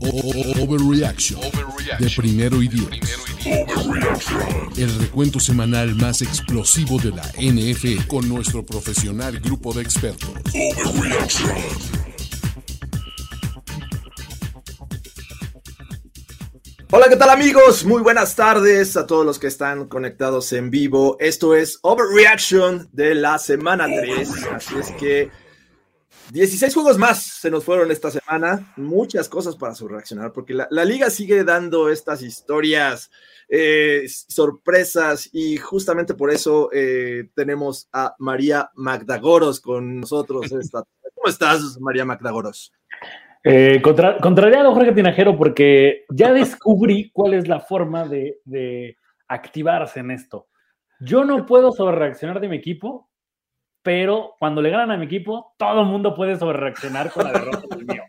Overreaction de primero y diez. El recuento semanal más explosivo de la NFL con nuestro profesional grupo de expertos. Hola, ¿qué tal amigos? Muy buenas tardes a todos los que están conectados en vivo. Esto es Overreaction de la semana 3. Así es que 16 juegos más se nos fueron esta semana. Muchas cosas para su reaccionar, porque la, la liga sigue dando estas historias, eh, sorpresas, y justamente por eso eh, tenemos a María Magdagoros con nosotros esta. ¿Cómo estás, María Magdagoros? Eh, contra- contrariado Jorge Tinajero, porque ya descubrí cuál es la forma de, de activarse en esto. Yo no puedo sobrereaccionar de mi equipo, pero cuando le ganan a mi equipo, todo el mundo puede sobrereaccionar con la derrota del mío.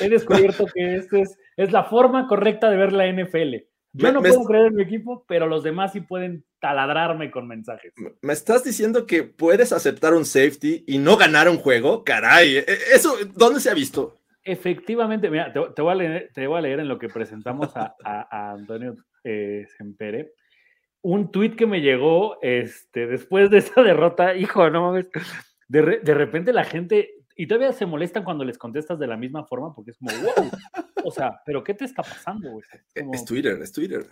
He descubierto que esta es, es la forma correcta de ver la NFL. Yo Me- no me puedo creer en mi equipo, pero los demás sí pueden taladrarme con mensajes. ¿Me estás diciendo que puedes aceptar un safety y no ganar un juego? Caray, e- eso, ¿dónde se ha visto? Efectivamente, mira, te, te voy, a leer, te voy a leer en lo que presentamos a, a- a Antonio eh, Sempere. Un tuit que me llegó este, después de esa derrota, hijo, no mames. De, re- de repente la gente, y todavía se molestan cuando les contestas de la misma forma, porque es como, wow. O sea, ¿pero qué te está pasando, güey? Es como- Es Twitter, es Twitter.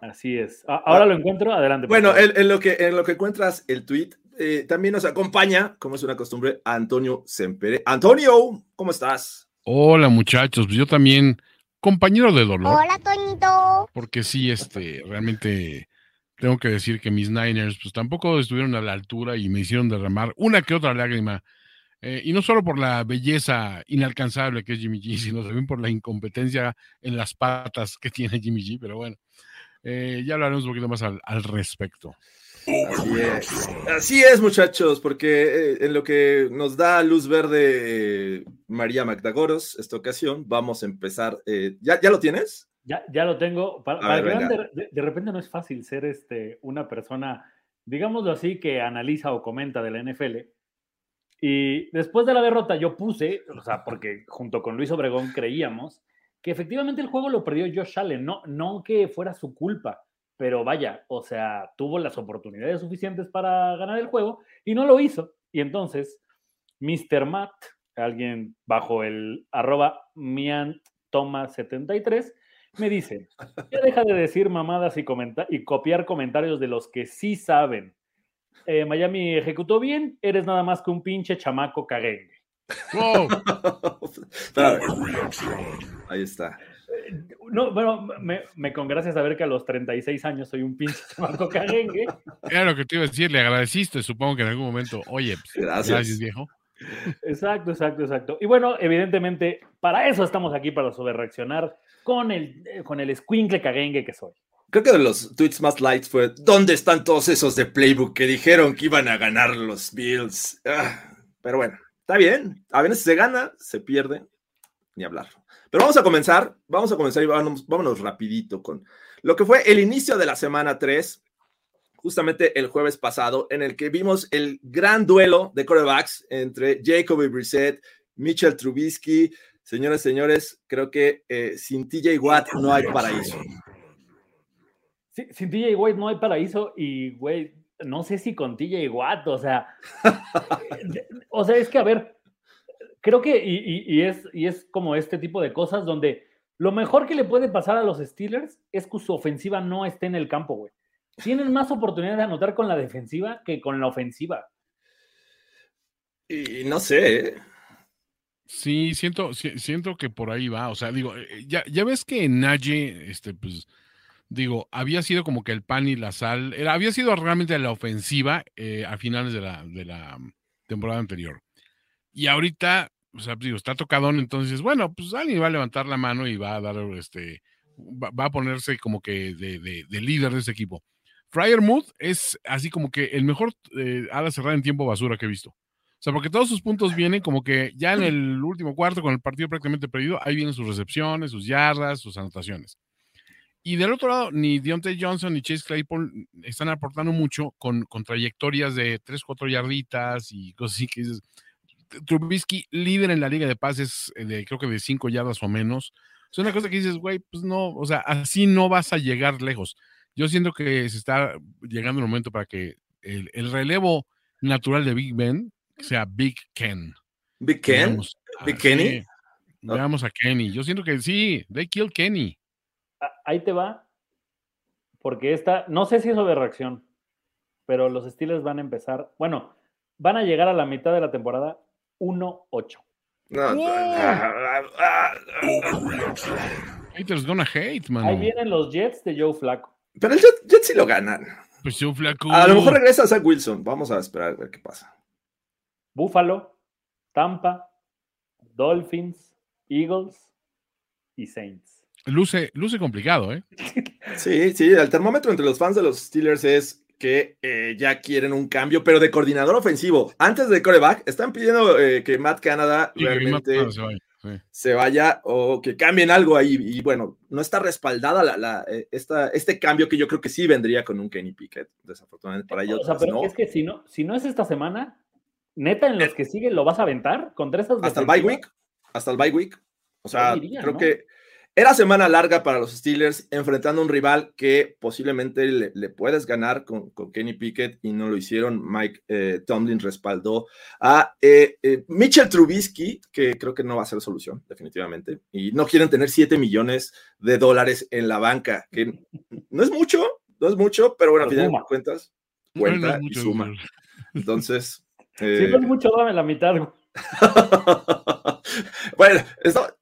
así es. Ahora lo encuentro, adelante. Bueno, en lo que, en lo que encuentras el tweet, eh, también nos acompaña, como es una costumbre, Antonio Sempere. Antonio, ¿cómo estás? Hola muchachos, pues yo también compañero de dolor, Hola, Toñito. porque sí, este, realmente tengo que decir que mis Niners, pues tampoco estuvieron a la altura y me hicieron derramar una que otra lágrima. Eh, y no solo por la belleza inalcanzable que es Jimmy G, sino también por la incompetencia en las patas que tiene Jimmy G, pero bueno, eh, ya hablaremos un poquito más al, al respecto. Así es. Así es, muchachos, porque eh, en lo que nos da luz verde María Magdagoros esta ocasión, vamos a empezar. eh, ¿ya, ¿Ya lo tienes? Ya, ya lo tengo. Para, para ver, que vean, de- de repente no es fácil ser este, una persona, digámoslo así, que analiza o comenta de la NFL. Y después de la derrota yo puse, o sea, porque junto con Luis Obregón creíamos que efectivamente el juego lo perdió Josh Allen, no, no que fuera su culpa, pero vaya, o sea, tuvo las oportunidades suficientes para ganar el juego y no lo hizo. Y entonces, Mr. Matt, alguien bajo el arroba miantoma73, me dice, ya deja de decir mamadas y, y copiar comentarios de los que sí saben. Eh, Miami ejecutó bien, eres nada más que un pinche chamaco caguengue. Ahí está. No, bueno, me, me congracia saber que a los 36 años soy un pinche chamaco caguengue. Era lo que te iba a decir, le agradeciste, supongo que en algún momento, oye, pues, Gracias. gracias viejo. Exacto, exacto, exacto. Y bueno, evidentemente, para eso estamos aquí, para sobrereaccionar con el, eh, con el escuincle caguengue que soy. Creo que de los tweets más lights fue: ¿Dónde están todos esos de Playbook que dijeron que iban a ganar los Bills? Ah, pero bueno, está bien. A veces se gana, se pierde, ni hablar. Pero vamos a comenzar, vamos a comenzar y vámonos, vámonos rapidito con lo que fue el inicio de la semana 3, justamente el jueves pasado, en el que vimos el gran duelo de corebacks entre Jacoby Brissett, Mitchell Trubisky. Señores, señores, creo que eh, sin TJ Watt no hay paraíso. Sí, sin TJ Watt no hay paraíso y, güey, no sé si con TJ Watt, o sea, eh, o sea, es que, a ver, creo que, y, y- y es, y es como este tipo de cosas donde lo mejor que le puede pasar a los Steelers es que su ofensiva no esté en el campo, güey. Tienen más oportunidad de anotar con la defensiva que con la ofensiva. Y no sé, ¿eh? Sí, siento, si- siento que por ahí va. O sea, digo, eh, ya, ya ves que Naye, este, pues, digo, había sido como que el pan y la sal, era, había sido realmente la ofensiva eh, a finales de la, de la temporada anterior. Y ahorita, o sea, digo, está tocadón, entonces, bueno, pues alguien va a levantar la mano y va a dar, este, va, va a ponerse como que de, de- de líder de ese equipo. Fryer Mood es así como que el mejor eh, ala cerrada en tiempo basura que he visto. O sea, porque todos sus puntos vienen como que ya en el último cuarto, con el partido prácticamente perdido, ahí vienen sus recepciones, sus yardas, sus anotaciones. Y del otro lado, ni Deontay Johnson ni Chase Claypool están aportando mucho con, con trayectorias de 3, 4 yarditas y cosas así que dices. Trubisky, líder en la liga de pases, eh, de, creo que de 5 yardas o menos. Es una cosa que dices, güey, pues no, o sea, así no vas a llegar lejos. Yo siento que se está llegando el momento para que el, el relevo natural de Big Ben sea Big Ken. Big Ken. Big Kenny. sí, Veamos a Kenny. Yo siento que sí, they kill Kenny. Ah, Ahí te va. Porque esta, no sé si es reacción, pero los Steelers van a empezar, bueno, van a llegar a la mitad de la temporada 1-8. No, ah, ah, ah. Haters gonna hate, man. Ahí vienen los Jets de Joe Flaco. Pero el Jet, Jet sí lo ganan. Pues yo flaco. A lo mejor regresa Zach Wilson. Vamos a esperar a ver qué pasa. Buffalo, Tampa, Dolphins, Eagles y Saints. Luce, luce complicado, ¿eh? Sí, sí, el termómetro entre los fans de los Steelers es que eh, ya quieren un cambio, pero de coordinador ofensivo. Antes de coreback, están pidiendo eh, que Matt Canada Sí, realmente Matt- se vaya, sí. se vaya o que cambien algo ahí. Y bueno, no está respaldada la, la, eh, esta, este cambio que yo creo que sí vendría con un Kenny Pickett, desafortunadamente para ellos. o sea, pero no. es que si no, si no es esta semana, neta, en los que siguen lo vas a aventar contra esas hasta el bye week, hasta el bye week. O sea, diría, creo ¿no? que era semana larga para los Steelers enfrentando a un rival que posiblemente le, le puedes ganar con, con Kenny Pickett y no lo hicieron. Mike eh, Tomlin respaldó a eh, eh, Mitchell Trubisky, que creo que no va a ser solución, definitivamente. Y no quieren tener 7 millones de dólares en la banca, que no es mucho, no es mucho, pero bueno, a Pero final de cuentas, Bueno, cuenta y mucho, suma. Entonces. Si eh, no es mucho, dame la mitad. bueno, esto-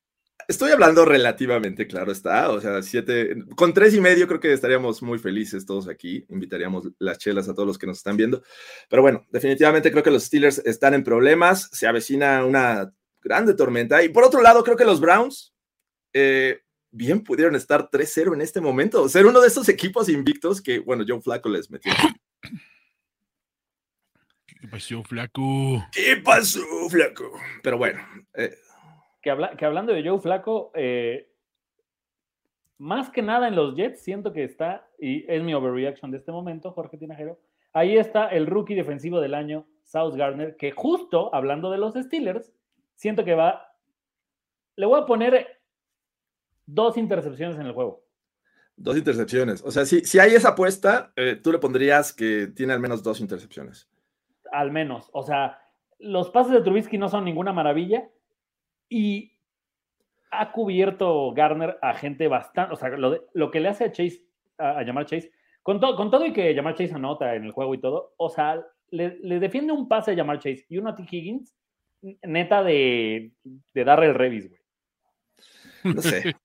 estoy hablando relativamente, claro está. O sea, siete, con tres y medio creo que estaríamos muy felices todos aquí. Invitaríamos las chelas a todos los que nos están viendo. Pero bueno, definitivamente creo que los Steelers están en problemas. Se avecina una grande tormenta. Y por otro lado, creo que los Browns eh, bien pudieron estar 3-0 en este momento. Ser uno de estos equipos invictos que, bueno, John Flaco les metió. ¿Qué pasó, flaco? ¿Qué pasó, Flaco? Pero bueno, eh, Que, habla- que hablando de Joe Flaco, eh, más que nada en los Jets, siento que está, y es mi overreaction de este momento, Jorge Tinajero, ahí está el rookie defensivo del año, South Gardner, que justo hablando de los Steelers, siento que va, le voy a poner dos intercepciones en el juego. Dos intercepciones. O sea, si, si hay esa apuesta, eh, tú le pondrías que tiene al menos dos intercepciones. al menos. O sea, los pases de Trubisky no son ninguna maravilla y ha cubierto Garner a gente bastante, o sea, lo, de- lo que le hace a Chase, a, a llamar Chase, con, to- con todo y que llamar Chase anota en el juego y todo, o sea, le, le defiende un pase a llamar Chase y uno a T. Higgins, neta de, de darle el revis, güey. No sé.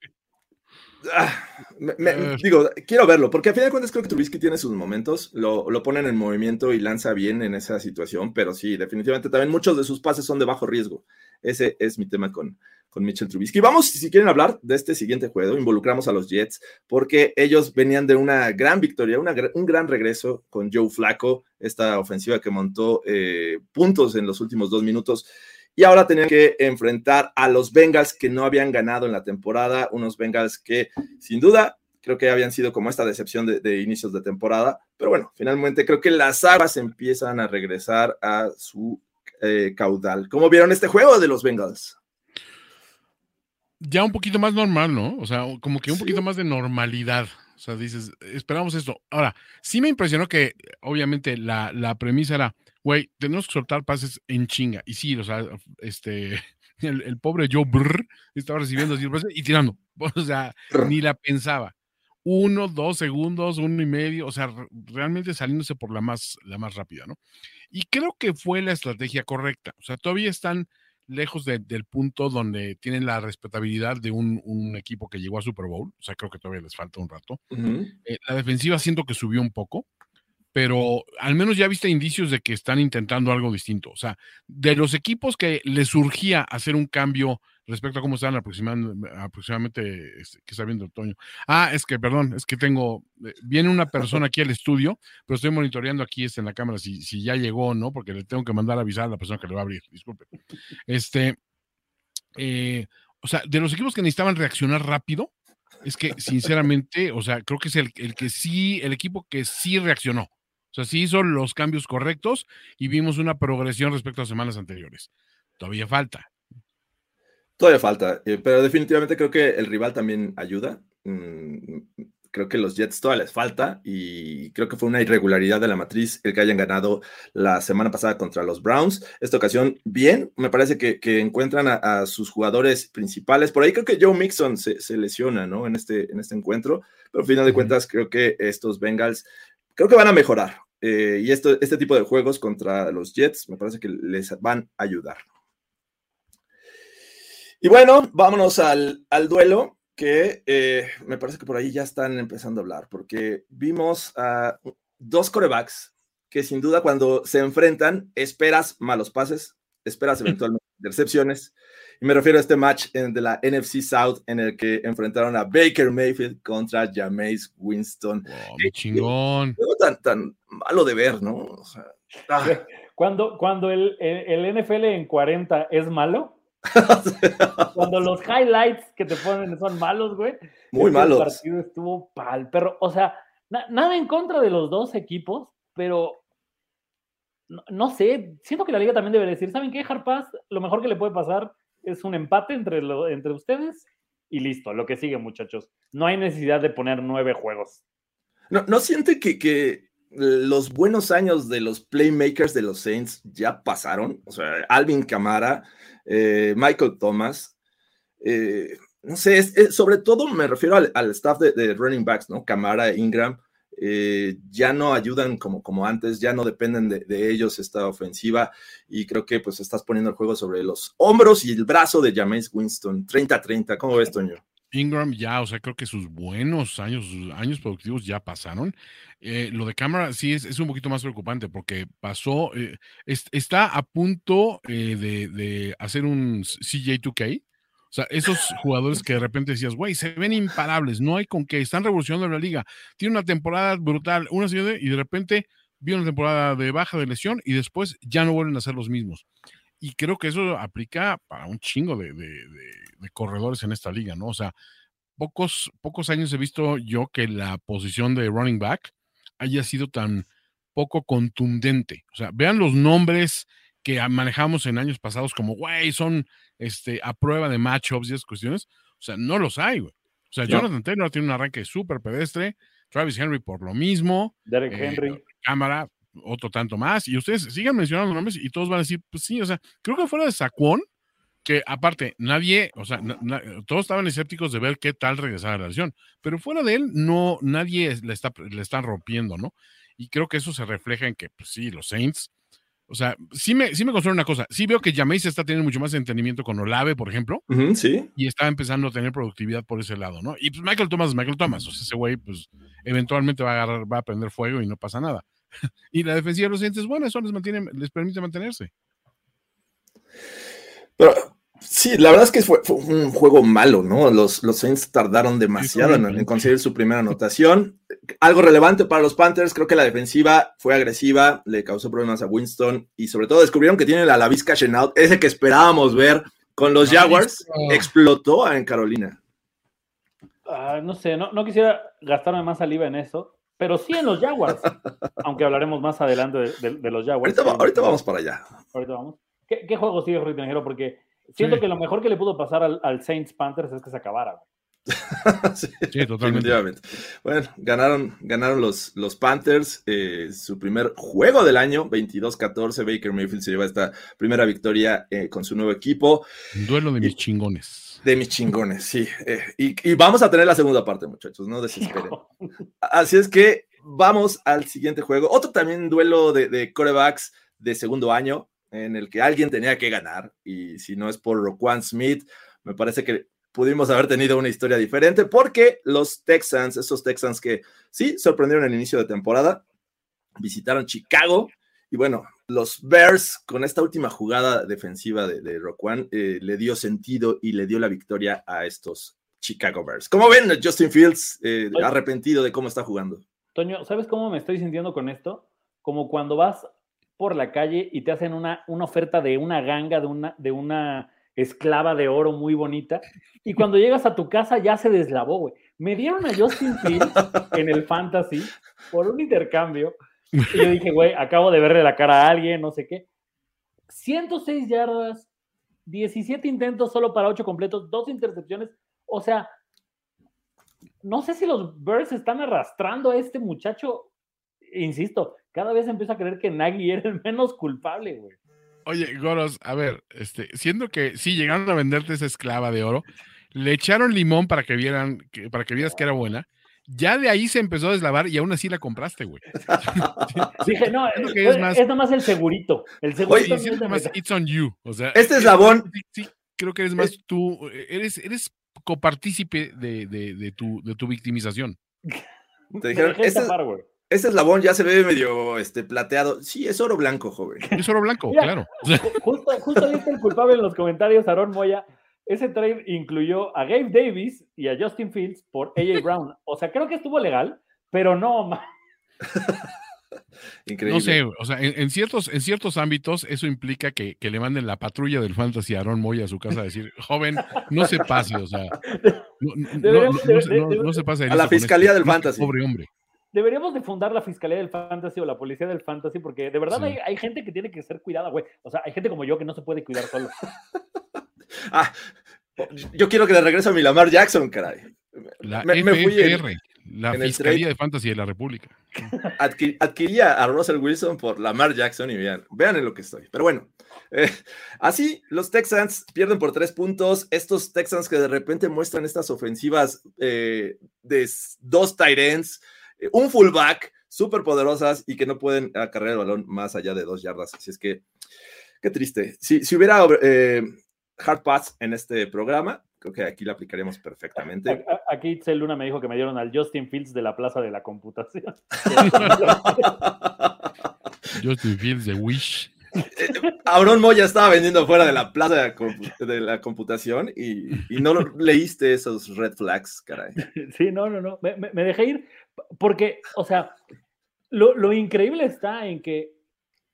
Ah, me- me- Eh. digo, quiero verlo, porque a fin de cuentas creo que Trubisky tiene sus momentos, lo, lo ponen en movimiento y lanza bien en esa situación, pero sí, definitivamente también muchos de sus pases son de bajo riesgo. Ese es mi tema con, con Mitchell Trubisky. Vamos, si quieren hablar de este siguiente juego, involucramos a los Jets, porque ellos venían de una gran victoria, un gran regreso con Joe Flaco, esta ofensiva que montó eh, puntos en los últimos dos minutos. Y ahora tenían que enfrentar a los Bengals que no habían ganado en la temporada, unos Bengals que sin duda creo que habían sido como esta decepción de, de inicios de temporada, pero bueno, finalmente creo que las aguas empiezan a regresar a su eh, caudal. ¿Cómo vieron este juego de los Bengals? Ya un poquito más normal, ¿no? O sea, como que un Sí. poquito más de normalidad. O sea, dices, esperamos esto. Ahora, sí me impresionó que, obviamente, la, la premisa era, güey, tenemos que soltar pases en chinga. Y sí, o sea, este, el, el pobre Joe Brr estaba recibiendo así y tirando. O sea, ni la pensaba. Uno, dos segundos, uno y medio, o sea, re- realmente saliéndose por la más, la más rápida, ¿no? Y creo que fue la estrategia correcta. O sea, todavía están lejos de- del punto donde tienen la respetabilidad de un, un equipo que llegó a Super Bowl. O sea, creo que todavía les falta un rato. Eh, la defensiva siento que subió un poco, pero al menos ya viste indicios de que están intentando algo distinto. O sea, de los equipos que les surgía hacer un cambio respecto a cómo están aproximadamente, este, que está viendo otoño. Ah, es que, perdón, es que tengo, eh, viene una persona aquí al estudio, pero estoy monitoreando aquí este, en la cámara si, si ya llegó o no, porque le tengo que mandar a avisar a la persona que le va a abrir, disculpe. Este, eh, o sea, de los equipos que necesitaban reaccionar rápido, es que sinceramente, o sea, creo que es el, el que sí, el equipo que sí reaccionó. O sea, sí hizo los cambios correctos y vimos una progresión respecto a semanas anteriores. Todavía falta, Todavía falta, eh, pero definitivamente creo que el rival también ayuda. Mm, creo que los Jets todavía les falta y creo que fue una irregularidad de la matriz el que hayan ganado la semana pasada contra los Browns. Esta ocasión, bien, me parece que, encuentran a, sus jugadores principales. Por ahí creo que Joe Mixon se, lesiona, ¿no? En este, en este encuentro, pero al final de cuentas creo que estos Bengals, creo que van a mejorar. Eh, y esto, este tipo de juegos contra los Jets me parece que les van a ayudar. Y bueno, vámonos al, duelo, que eh, me parece que por ahí ya están empezando a hablar, porque vimos a dos corebacks que sin duda cuando se enfrentan esperas malos pases, esperas eventualmente intercepciones. Y me refiero a este match de la NFC South en el que enfrentaron a Baker Mayfield contra Jameis Winston. qué chingón. Tan, tan malo de ver, ¿no? Ah. Cuando, cuando el, el, NFL en 40 es malo, Cuando los highlights que te ponen son malos, güey. Muy malos. El partido estuvo pal perro. O sea, nada en contra de los dos equipos, pero no, sé. Siento que la liga también debe decir: ¿saben qué, Harpaz? Lo mejor que le puede pasar es un empate entre, entre ustedes y listo. Lo que sigue, muchachos. No hay necesidad de poner nueve juegos. ¿No, no siente que, que los buenos años de los playmakers de los Saints ya pasaron? O sea, Alvin Camara eh, Michael Thomas. Eh, no sé, sobre todo me refiero al, staff de, running backs, ¿no? Camara, Ingram, eh, ya no ayudan como, como antes, ya no dependen de, ellos esta ofensiva y creo que pues estás poniendo el juego sobre los hombros y el brazo de James Winston, 30-30, ¿cómo ves, Toño? Ingram ya, o sea, creo que sus buenos años, sus años productivos ya pasaron. Eh, lo de cámara sí es, un poquito más preocupante porque pasó, eh, está a punto eh, de, hacer un CJ2K. O sea, esos jugadores que de repente decías, güey, se ven imparables, no hay con qué, están revolucionando la liga. Tiene una temporada brutal, una serie y de repente viene una temporada de baja de lesión y después ya no vuelven a ser los mismos. Y creo que eso aplica para un chingo de, de corredores en esta liga, ¿no? O sea, pocos, pocos años he visto yo que la posición de running back haya sido tan poco contundente. O sea, vean los nombres que manejamos en años pasados como, güey, son este, a prueba de matchups y esas cuestiones. O sea, no los hay, güey. O sea, Jonathan Taylor tiene un arranque súper pedestre, Travis Henry por lo mismo, Derek eh, Henry, Cámara, otro tanto más, y ustedes sigan mencionando nombres y todos van a decir, pues sí, o sea, creo que fuera de Saquon, que aparte, nadie, o sea, todos estaban escépticos de ver qué tal regresar a la lesión, pero fuera de él, no, nadie le está, le están rompiendo, ¿no? Y creo que eso se refleja en que, pues sí, los Saints, o sea, sí me, sí me una cosa, sí veo que Jameis está teniendo mucho más entendimiento con Olave, por ejemplo, sí. y está empezando a tener productividad por ese lado, ¿no? Y pues Michael Thomas, Michael Thomas, o sea, ese güey, pues eventualmente va a agarrar, va a prender fuego y no pasa nada. y la defensiva de los Saints, bueno, eso les, mantiene, les permite mantenerse. Pero Sí, la verdad es que fue, un juego malo, ¿no? Los, los Saints tardaron demasiado en, conseguir su primera anotación. Algo relevante para los Panthers, creo que la defensiva fue agresiva, le causó problemas a Winston y sobre todo descubrieron que tiene la Lavis Cash Out, ese que esperábamos ver con los Jaguars, explotó en Carolina. Ah, no sé, no, quisiera gastarme más saliva en eso, pero sí en los Jaguars, aunque hablaremos más adelante de, los Jaguars. Ahorita, vamos para allá. Ahorita vamos. ¿Qué, qué juego sigue, Rui Porque Siento que lo mejor que le pudo pasar al, Saints Panthers es que se acabara. sí, totalmente. Bueno, ganaron, ganaron los, los Panthers eh, su primer juego del año, 22-14. Baker Mayfield se lleva esta primera victoria eh, con su nuevo equipo. Duelo de mis chingones. De mis chingones, sí. Eh, y, vamos a tener la segunda parte, muchachos, no desesperen. Así es que vamos al siguiente juego. Otro también duelo de, de corebacks de segundo año en el que alguien tenía que ganar, y si no es por Roquan Smith, me parece que pudimos haber tenido una historia diferente, porque los Texans, esos Texans que sí sorprendieron el inicio de temporada, visitaron Chicago y bueno, los Bears con esta última jugada defensiva de, de Roquan eh, le dio sentido y le dio la victoria a estos Chicago Bears. ¿Cómo ven Justin Fields eh, arrepentido de cómo está jugando? Toño, ¿sabes cómo me estoy sintiendo con esto? Como cuando vas por la calle y te hacen una, una oferta de una ganga, de una, de una esclava de oro muy bonita, y cuando llegas a tu casa ya se deslavó, güey. Me dieron a Justin Fields en el fantasy por un intercambio, y yo dije, güey, acabo de verle la cara a alguien, no sé qué. 106 yardas, 17 intentos solo para 8 completos, dos intercepciones. O sea, no sé si los Bears están arrastrando a este muchacho. Insisto, cada vez empiezo a creer que Nagy era el menos culpable, güey. Oye, Goros, a ver, este, siendo que sí llegaron a venderte esa esclava de oro, le echaron limón para que vieran, que, para que vieras que era buena. Ya de ahí se empezó a deslavar y aún así la compraste, güey. Dije, no, es, que es más- es nomás el segurito. El segurito siento es más it's on you. O sea, Este es- eslabón- Sí, sí, creo que eres más tú, eres, eres copartícipe de, de, de tu, de tu victimización. Te dijeron, este, escapar, este eslabón ya se ve medio este, plateado. Sí, es oro blanco, joven. Es oro blanco, Mira, claro. Justo, justo está el culpable en los comentarios, Aaron Moya. Ese trade incluyó a Gabe Davis y a Justin Fields por AJ Brown. O sea, creo que estuvo legal, pero no, Increíble. no sé, o sea, en, en ciertos, en ciertos ámbitos eso implica que, que le manden la patrulla del fantasy a Aaron Moy a su casa a decir, joven, no se pase, o sea, no, no- no- no se- de- no- de- no se pase A la con Fiscalía este- del este Fantasy. Pobre hombre. Deberíamos de fundar la Fiscalía del Fantasy o la Policía del Fantasy, porque de verdad Sí. hay, hay gente que tiene que ser cuidada, güey. O sea, hay gente como yo que no se puede cuidar solo. Ah, yo quiero que le regrese a mi Lamar Jackson, caray. La Me- me fui en- la en Fiscalía de Fantasy de la República. adqui- adquiría a Russell Wilson por Lamar Jackson y vean, vean en lo que estoy. Pero bueno, eh, así los Texans pierden por tres puntos. Estos Texans que de repente muestran estas ofensivas eh, de dos tight ends, eh, un fullback, súper poderosas y que no pueden acarrear el balón más allá de dos yardas. Así es que, qué triste. Si, si hubiera eh, hard pass en este programa, creo que aquí la aplicaríamos perfectamente. Aquí Itzel Luna me dijo que me dieron al Justin Fields de la Plaza de la Computación. Justin Fields de Wish. Aaron Moya estaba vendiendo fuera de la plaza de la, compu- de la computación y, y no lo- leíste esos red flags, caray. Sí, no, no, no. Me, me- me dejé ir porque, o sea, lo, lo increíble está en que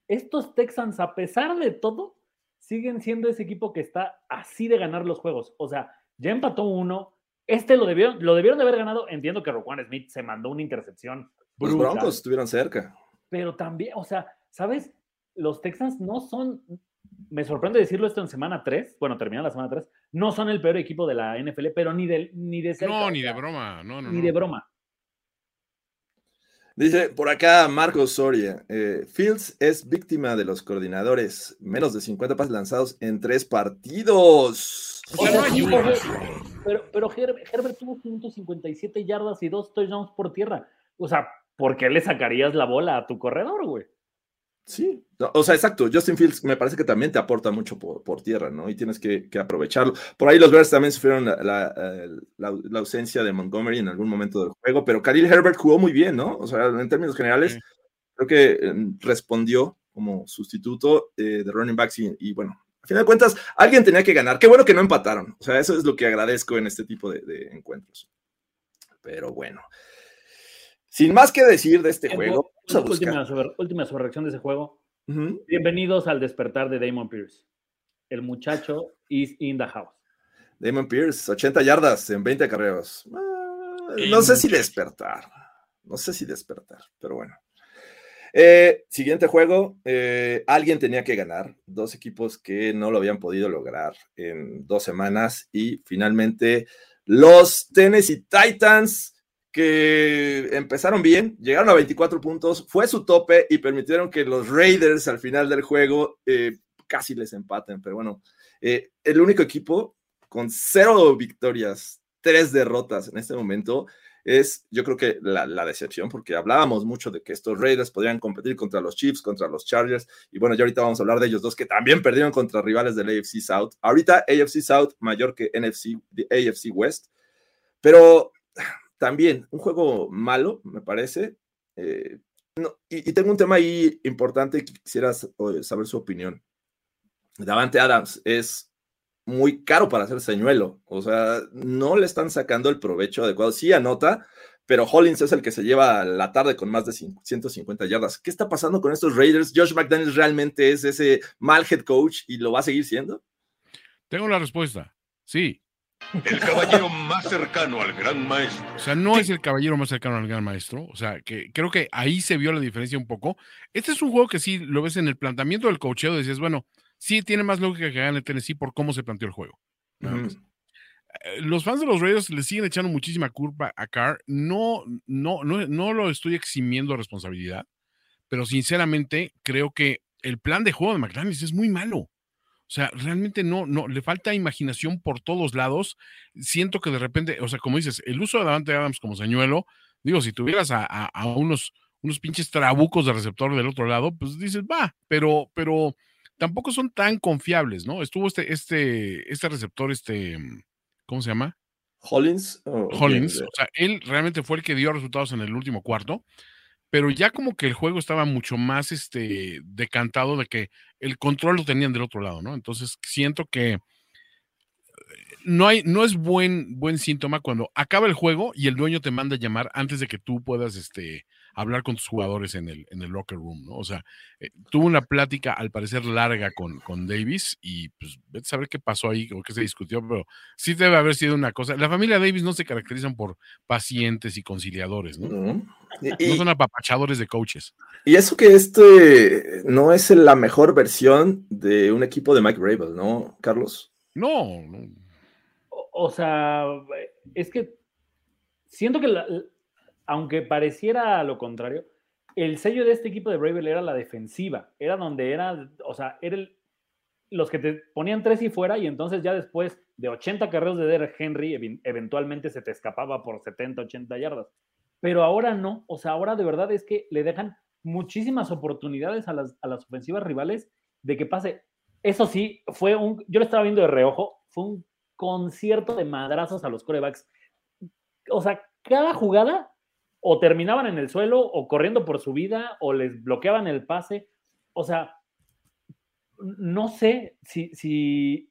estos Texans, a pesar de todo, siguen siendo ese equipo que está así de ganar los juegos. O sea, ya empató uno. Este lo debieron, lo debieron de haber ganado. Entiendo que Roquan Smith se mandó una intercepción. Los brutal, Broncos estuvieron cerca. Pero también, o sea, ¿sabes? Los Texans no son. Me sorprende decirlo esto en semana 3. Bueno, termina la semana 3. No son el peor equipo de la NFL, pero ni de, ni de cerca. No, ni de broma. No, no, Ni no. de broma. Dice por acá Marcos Soria, eh, Fields es víctima de los coordinadores, menos de 50 pases lanzados en tres partidos. O sea, sí. Jorge, pero, pero Her- Herbert tuvo 157 yardas y dos touchdowns por tierra. O sea, ¿por qué le sacarías la bola a tu corredor, güey? Sí, o sea, exacto. Justin Fields me parece que también te aporta mucho por, por tierra, ¿no? Y tienes que, que aprovecharlo. Por ahí los Bears también sufrieron la, la, la- la ausencia de Montgomery en algún momento del juego, pero Khalil Herbert jugó muy bien, ¿no? O sea, en términos generales, Sí. creo que eh, respondió como sustituto eh, de running backs y, y, bueno, a final de cuentas, alguien tenía que ganar. Qué bueno que no empataron. O sea, eso es lo que agradezco en este tipo de, de encuentros. Pero bueno. Sin más que decir de este juego, vamos a buscar. Última, sobre- última sobrereacción de ese juego. Bienvenidos al despertar de Damon Pierce. El muchacho is in the house. Damon Pierce, 80 yardas en 20 carreras. Ah, no sé si despertar. No sé si despertar, pero bueno. Eh, siguiente juego. eh, alguien tenía que ganar. Dos equipos que no lo habían podido lograr en dos semanas. Y finalmente los Tennessee Titans que empezaron bien, llegaron a 24 puntos, fue su tope y permitieron que los Raiders al final del juego eh, casi les empaten. Pero bueno, eh, el único equipo con cero victorias, tres derrotas en este momento, es yo creo que la, la decepción, porque hablábamos mucho de que estos Raiders podrían competir contra los Chiefs, contra los Chargers, y bueno, ya ahorita vamos a hablar de ellos dos que también perdieron contra rivales del AFC South. Ahorita AFC South mayor que NFC, de AFC West, pero también un juego malo, me parece. Eh, y, tengo un tema ahí importante que quisiera saber su opinión. Davante Adams es muy caro para hacer señuelo. O sea, no le están sacando el provecho adecuado. Sí anota, pero Hollins es el que se lleva la tarde con más de cin- 150 yardas. ¿Qué está pasando con estos Raiders? ¿Josh McDaniels realmente es ese mal head coach y lo va a seguir siendo? Tengo la respuesta. Sí. El caballero más cercano al gran maestro. O sea, no es el caballero más cercano al gran maestro. O sea, que creo que ahí se vio la diferencia un poco. Este es un juego que sí lo ves en el planteamiento del cocheo. Decías, bueno, sí tiene más lógica que gane Tennessee por cómo se planteó el juego. Eh, Los fans de los Raiders le siguen echando muchísima culpa a Carr. No, no, no, no lo estoy eximiendo de responsabilidad, pero sinceramente creo que el plan de juego de McDaniels es muy malo. O sea, realmente no, no, le falta imaginación por todos lados. Siento que de repente, o sea, como dices, el uso de Davante Adams como señuelo, digo, si tuvieras a, a- a unos, unos pinches trabucos de receptor del otro lado, pues dices, va, pero, pero tampoco son tan confiables, ¿no? Estuvo este, este, este receptor, este, ¿cómo se llama? Hollins. Hollins. O sea, él realmente fue el que dio resultados en el último cuarto, pero ya como que el juego estaba mucho más este, decantado de que el control lo tenían del otro lado, ¿no? Entonces siento que no, hay, no es buen, buen síntoma cuando acaba el juego y el dueño te manda a llamar antes de que tú puedas este, hablar con tus jugadores en el, en el locker room, ¿no? O sea, eh, tuvo una plática al parecer larga con, con Davis y pues vete a saber qué pasó ahí o qué se discutió, pero sí debe haber sido una cosa. La familia Davis no se caracterizan por pacientes y conciliadores, ¿no? Y- No son apapachadores de coaches. Y eso que este no es la mejor versión de un equipo de Mike Rabel, ¿no, Carlos? No, no. O, o sea, es que siento que, la- aunque pareciera lo contrario, el sello de este equipo de Bravel era la defensiva. Era donde era, o sea, era los que te ponían tres y fuera, y entonces ya después de 80 carreros de Derek Henry, eventualmente se te escapaba por 70, 80 yardas. Pero ahora no, o sea, ahora de verdad es que le dejan muchísimas oportunidades a las, a las ofensivas rivales de que pase. Eso sí, fue un, yo lo estaba viendo de reojo, fue un concierto de madrazos a los corebacks. O sea, cada jugada o terminaban en el suelo o corriendo por su vida o les bloqueaban el pase. O sea, no sé si, si,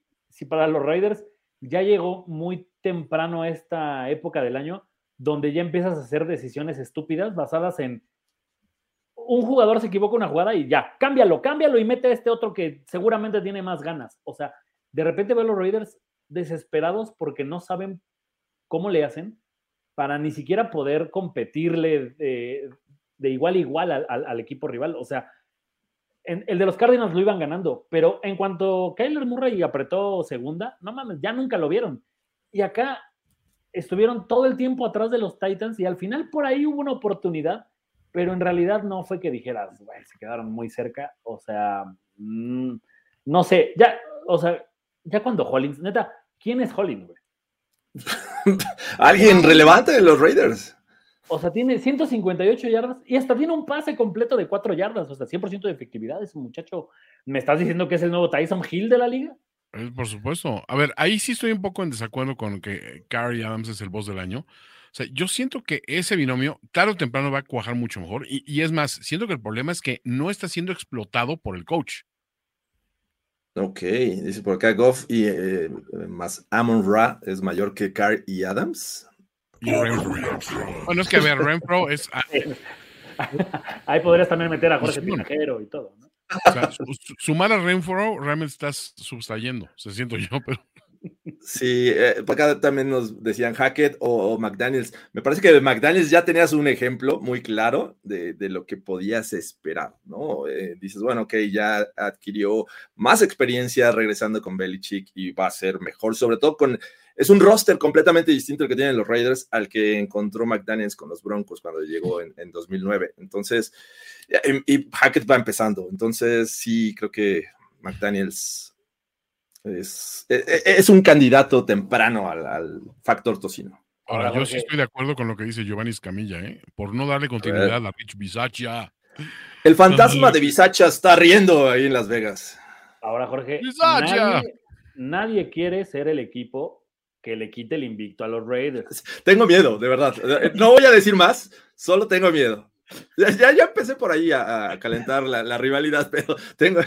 para los Raiders ya llegó muy temprano esta época del año donde ya empiezas a hacer decisiones estúpidas basadas en un jugador se equivoca una jugada y ya, cámbialo, cámbialo y mete a este otro que seguramente tiene más ganas. O sea, de repente veo a los Raiders desesperados porque no saben cómo le hacen para ni siquiera poder competirle de, de igual a igual al, equipo rival. O sea, el de los Cardinals lo iban ganando, pero en cuanto Kyler Murray apretó segunda, no mames, ya nunca lo vieron. Y acá estuvieron todo el tiempo atrás de los Titans y al final por ahí hubo una oportunidad, pero en realidad no fue que dijeras, bueno, se quedaron muy cerca. O sea, mmm, no sé, ya, o sea, ya cuando Hollins, neta, ¿quién es Hollins, güey? Alguien relevante de los Raiders. O sea, tiene 158 yardas y hasta tiene un pase completo de 4 yardas, o sea, 100% de efectividad. Ese muchacho, ¿me estás diciendo que es el nuevo Tyson Hill de la liga? Eh, por supuesto. A ver, ahí sí estoy un poco en desacuerdo con que Gary Adams es el boss del año. O sea, yo siento que ese binomio, tarde o temprano, va a cuajar mucho mejor. Y, y es más, siento que el problema es que no está siendo explotado por el coach. Ok, dice por acá Goff y eh, más Amon Ra es mayor que Carr y Adams. Y Renfro. Bueno, es que a ver, Renfro es. ah, Ahí podrías también meter a Jorge Tinajero y todo, ¿no? O sea, su- su- sumar a Renfro realmente estás sustrayendo, se siento yo, pero Sí, eh, acá también nos decían Hackett o, o, McDaniels. Me parece que McDaniels ya tenías un ejemplo muy claro de, lo que podías esperar, ¿no? Eh, dices, bueno, ok, ya adquirió más experiencia regresando con Belichick y va a ser mejor, sobre todo con... Es un roster completamente distinto el que tienen los Raiders al que encontró McDaniels con los Broncos cuando llegó en, en 2009. Entonces, y Hackett va empezando. Entonces, sí, creo que McDaniels es, es, es, un candidato temprano al, al factor tocino. Ahora, Ahora yo sí estoy de acuerdo con lo que dice Giovanni Escamilla, ¿eh? por no darle continuidad a, a Rich Bisaccia. El fantasma de Bisaccia está riendo ahí en Las Vegas. Ahora, Jorge, nadie, nadie, quiere ser el equipo que le quite el invicto a los Raiders. Tengo miedo, de verdad. No voy a decir más, solo tengo miedo. Ya, ya, empecé por ahí a, a calentar la, la, rivalidad, pero tengo,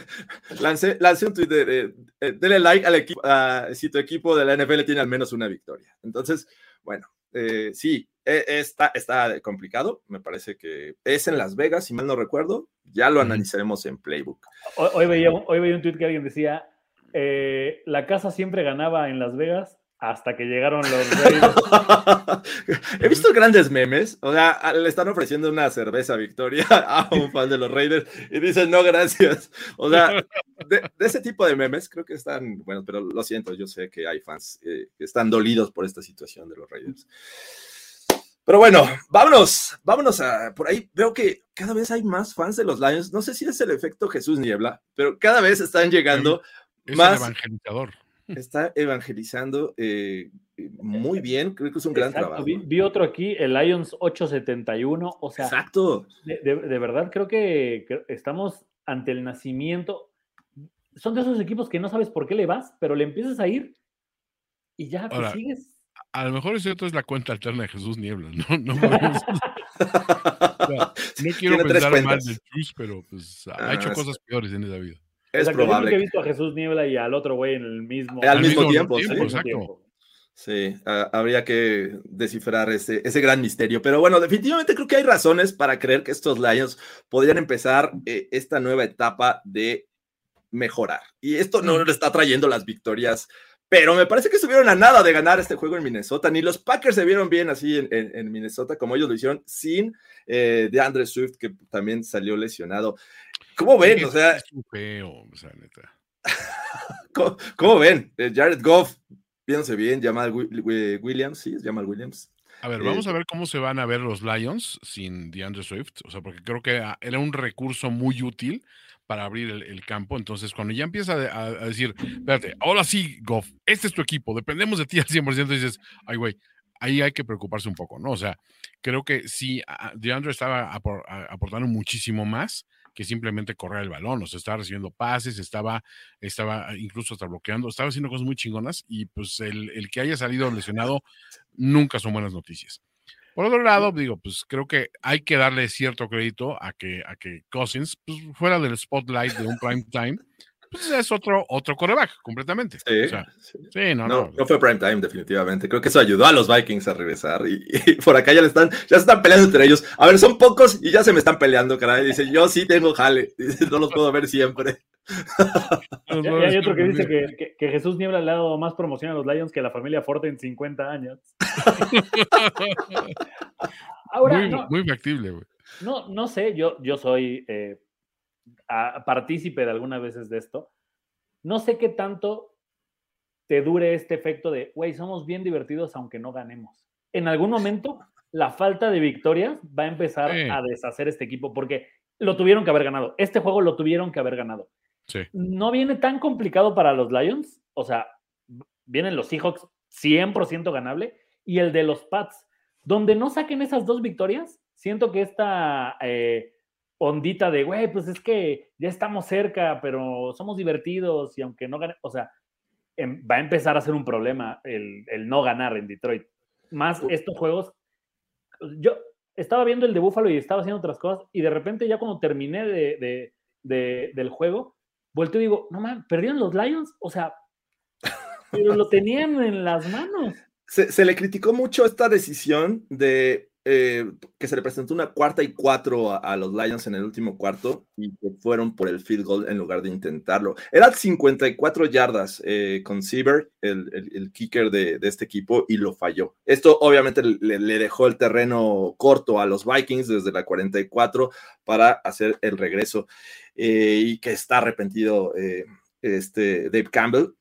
lancé, lancé un tweet de, de, de, denle like al equipo, a, si tu equipo de la NFL tiene al menos una victoria. Entonces, bueno, eh, sí, e, está, está complicado, me parece que es en Las Vegas, si mal no recuerdo, ya lo analizaremos en Playbook. Hoy, hoy veía, hoy veía un tweet que alguien decía, eh, la casa siempre ganaba en Las Vegas hasta que llegaron los Raiders. He visto grandes memes, o sea, le están ofreciendo una cerveza Victoria a un fan de los Raiders y dicen no, gracias. O sea, de, de ese tipo de memes creo que están, bueno, pero lo siento, yo sé que hay fans eh, que están dolidos por esta situación de los Raiders. Pero bueno, vámonos, vámonos a por ahí. Veo que cada vez hay más fans de los Lions. No sé si es el efecto Jesús Niebla, pero cada vez están llegando es más. el evangelizador está evangelizando eh, muy bien, creo que es un gran Exacto. trabajo. Vi, vi, otro aquí, el Lions 871, o sea, Exacto. De, de, de, verdad creo que, estamos ante el nacimiento. Son de esos equipos que no sabes por qué le vas, pero le empiezas a ir y ya pues, Ahora, sigues. A lo mejor es cierto, es la cuenta alterna de Jesús Niebla, ¿no? No, podemos... o sea, no quiero pensar mal del Chus, pero pues ha Ah, hecho cosas peores en esa vida. Es Exacto, yo nunca he probable. visto a Jesús Niebla y al otro güey en el mismo, Al mismo tiempo, tiempo, sí. exacto. tiempo. Sí, habría que descifrar ese, ese gran misterio. Pero bueno, definitivamente creo que hay razones para creer que estos Lions podrían empezar eh, esta nueva etapa de mejorar. Y esto no le está trayendo las victorias, pero me parece que estuvieron a nada de ganar este juego en Minnesota. Ni los Packers se vieron bien así en, en- en Minnesota como ellos lo hicieron sin eh, de Andre Swift, que también salió lesionado. ¿Cómo ven? O sea, feo, o sea, neta. ¿cómo, cómo ven? Eh, Jared Goff, piénse bien, Jamal Wi- Wi- Williams, sí, Jamal Williams. A ver, Eh, vamos a ver cómo se van a ver los Lions sin DeAndre Swift. O sea, porque creo que ah, era un recurso muy útil para abrir el, el campo. Entonces, cuando ya empieza a, decir, espérate, ahora sí, Goff, este es tu equipo, dependemos de ti al 100%, dices, ay, güey, ahí hay que preocuparse un poco, ¿no? O sea, creo que sí, a- DeAndre estaba aportando muchísimo más que simplemente correr el balón, o sea, estaba recibiendo pases, estaba, estaba incluso hasta bloqueando, estaba haciendo cosas muy chingonas y pues el, el que haya salido lesionado nunca son buenas noticias. Por otro lado, digo, pues creo que hay que darle cierto crédito a que, a que Cousins, pues fuera del spotlight de un prime time, pues es otro, otro coreback completamente. Sí, O sea, sí. sí, no, No, no. no fue prime time, definitivamente. Creo que eso ayudó a los Vikings a regresar. Y, y por acá ya le están, ya se están peleando entre ellos. A ver, son pocos y ya se me están peleando, caray. Dice, yo sí tengo jale. Dice, no los puedo ver siempre. Hay otro que dice que, que- que Jesús Niebla le ha dado más promoción a los Lions que la familia Forte en 50 años. Ahora, muy, no, muy factible, güey. no, no sé, yo, yo soy eh, a- partícipe de algunas veces de esto. No sé qué tanto te dure este efecto de, güey, somos bien divertidos aunque no ganemos. En algún momento, la falta de victorias va a empezar Sí. a deshacer este equipo porque lo tuvieron que haber ganado. Este juego lo tuvieron que haber ganado. Sí. No viene tan complicado para los Lions. O sea, vienen los Seahawks 100% ganable y el de los Pats. Donde no saquen esas dos victorias, siento que esta eh, ondita de, güey, pues es que ya estamos cerca, pero somos divertidos y aunque no gane, o sea, em- va a empezar a ser un problema el, el no ganar en Detroit. Más estos juegos. Yo estaba viendo el de Buffalo y estaba haciendo otras cosas y de repente ya cuando terminé de, de- de- del juego, volteo y digo, no man, perdieron los Lions, o sea, pero lo tenían en las manos. Se, se le criticó mucho esta decisión de eh, que se le presentó una cuarta y cuatro a, a los Lions en el último cuarto y que fueron por el field goal en lugar de intentarlo. Eran 54 yardas eh, con Sieber, el, el- el kicker de, de este equipo, y lo falló. Esto obviamente le, le dejó el terreno corto a los Vikings desde la 44 para hacer el regreso eh, y que está arrepentido eh, este Dave Campbell,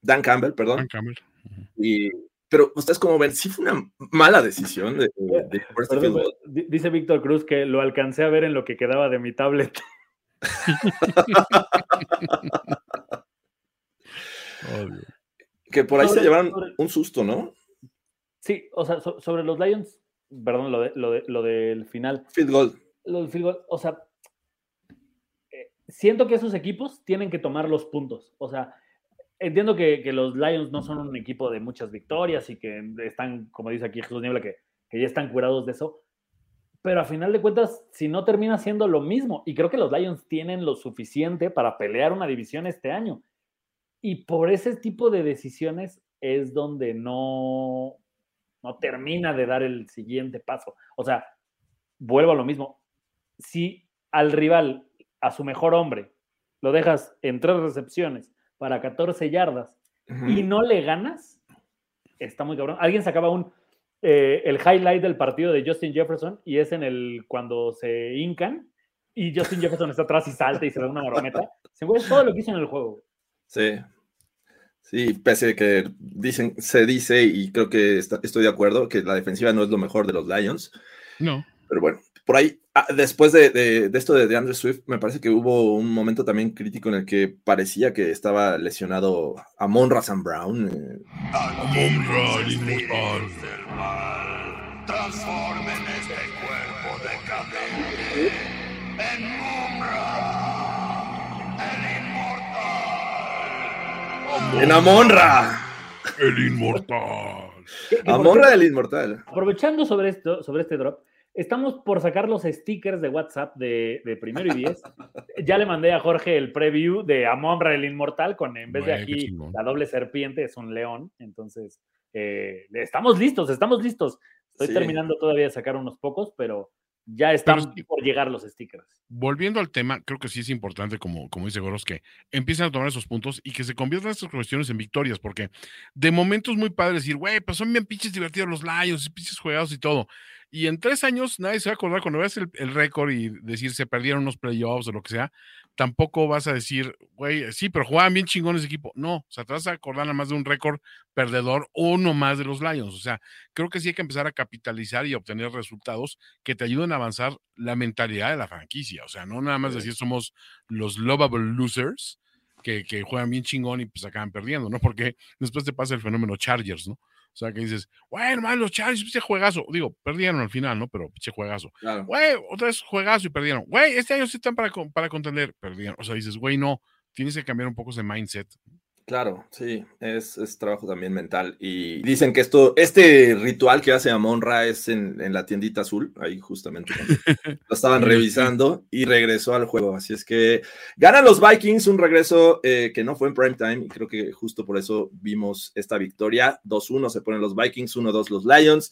Dan Campbell, perdón. Dan Campbell. Y, pero ustedes como ven, sí fue una mala decisión de, de, de este Perdón, field goal. di- dice Víctor Cruz que lo alcancé a ver en lo que quedaba de mi tablet. Que por ahí se llevaron sobre- un susto, ¿no? Sí, o sea, so- sobre los Lions, perdón, lo, de- lo, de- lo del final. Field goal. Lo del field goal, o sea, eh, siento que esos equipos tienen que tomar los puntos. O sea, entiendo que, que los Lions no son un equipo de muchas victorias y que están, como dice aquí Jesús Niebla, que, que ya están curados de eso. pero a final de cuentas, si no termina siendo lo mismo, y creo que los Lions tienen lo suficiente para pelear una división este año. Y por ese tipo de decisiones es donde no, no termina de dar el siguiente paso. O sea, vuelvo a lo mismo. Si al rival, a su mejor hombre, lo dejas en tres recepciones para 14 yardas y no le ganas, está muy cabrón. Alguien sacaba un eh, el highlight del partido de Justin Jefferson y es en el cuando se hincan y Justin Jefferson está atrás y salta y se da una marometa. Se ve todo lo que hizo en el juego. Sí. Sí, pese a que dicen, se dice, y creo que estoy de acuerdo, que la defensiva no es lo mejor de los Lions. No. Pero bueno, por ahí, ah, después de, esto de, Andrew Swift, me parece que hubo un momento también crítico en el que parecía que estaba lesionado Amon Razan Brown. Eh. Amon Ra, inmortal. Transformen este cuerpo decadente en Mumra, el inmortal. En Amonra. El inmortal. Amonra el inmortal. Aprovechando sobre esto, sobre este drop, Estamos por sacar los stickers de WhatsApp de, primero y diez. ya le mandé a Jorge el preview de Amonra el Inmortal, con en vez de aquí la doble serpiente es un león. Entonces, eh, estamos listos, estamos listos. Estoy terminando todavía de sacar unos pocos, pero ya están por llegar los stickers. Volviendo al tema, creo que sí es importante, como, como dice Goros, que empiecen a tomar esos puntos y que se conviertan estas cuestiones en victorias, porque de momento es muy padre decir, güey, pues son bien pinches divertidos los Lions, pinches jugados y todo. Y en tres años nadie se va a acordar cuando veas el, récord y decir se perdieron unos playoffs o lo que sea. Tampoco vas a decir, güey, sí, pero jugaban bien chingones de equipo. No, o sea, te vas a acordar nada más de un récord perdedor, uno más de los Lions. O sea, creo que sí hay que empezar a capitalizar y obtener resultados que te ayuden a avanzar la mentalidad de la franquicia. O sea, no nada más decir somos los lovable losers que, que juegan bien chingón y pues acaban perdiendo, ¿no? Porque después te pasa el fenómeno Chargers, ¿no? O sea, que dices, bueno, hermano, los Chargers, pinche juegazo. Digo, perdieron al final, ¿no? Pero pinche juegazo. Güey, otra vez juegazo y perdieron. Güey, este año sí están para, para contender. Perdieron. O sea, dices, güey, no, tienes que cambiar un poco ese mindset. Claro, sí, es, trabajo también mental. Y dicen que esto, este ritual que hace Amonra es en, la tiendita azul, ahí justamente lo estaban revisando y regresó al juego. Así es que ganan los Vikings, un regreso eh, que no fue en prime time y creo que justo por eso vimos esta victoria. 2-1 se ponen los Vikings, 1-2 los Lions.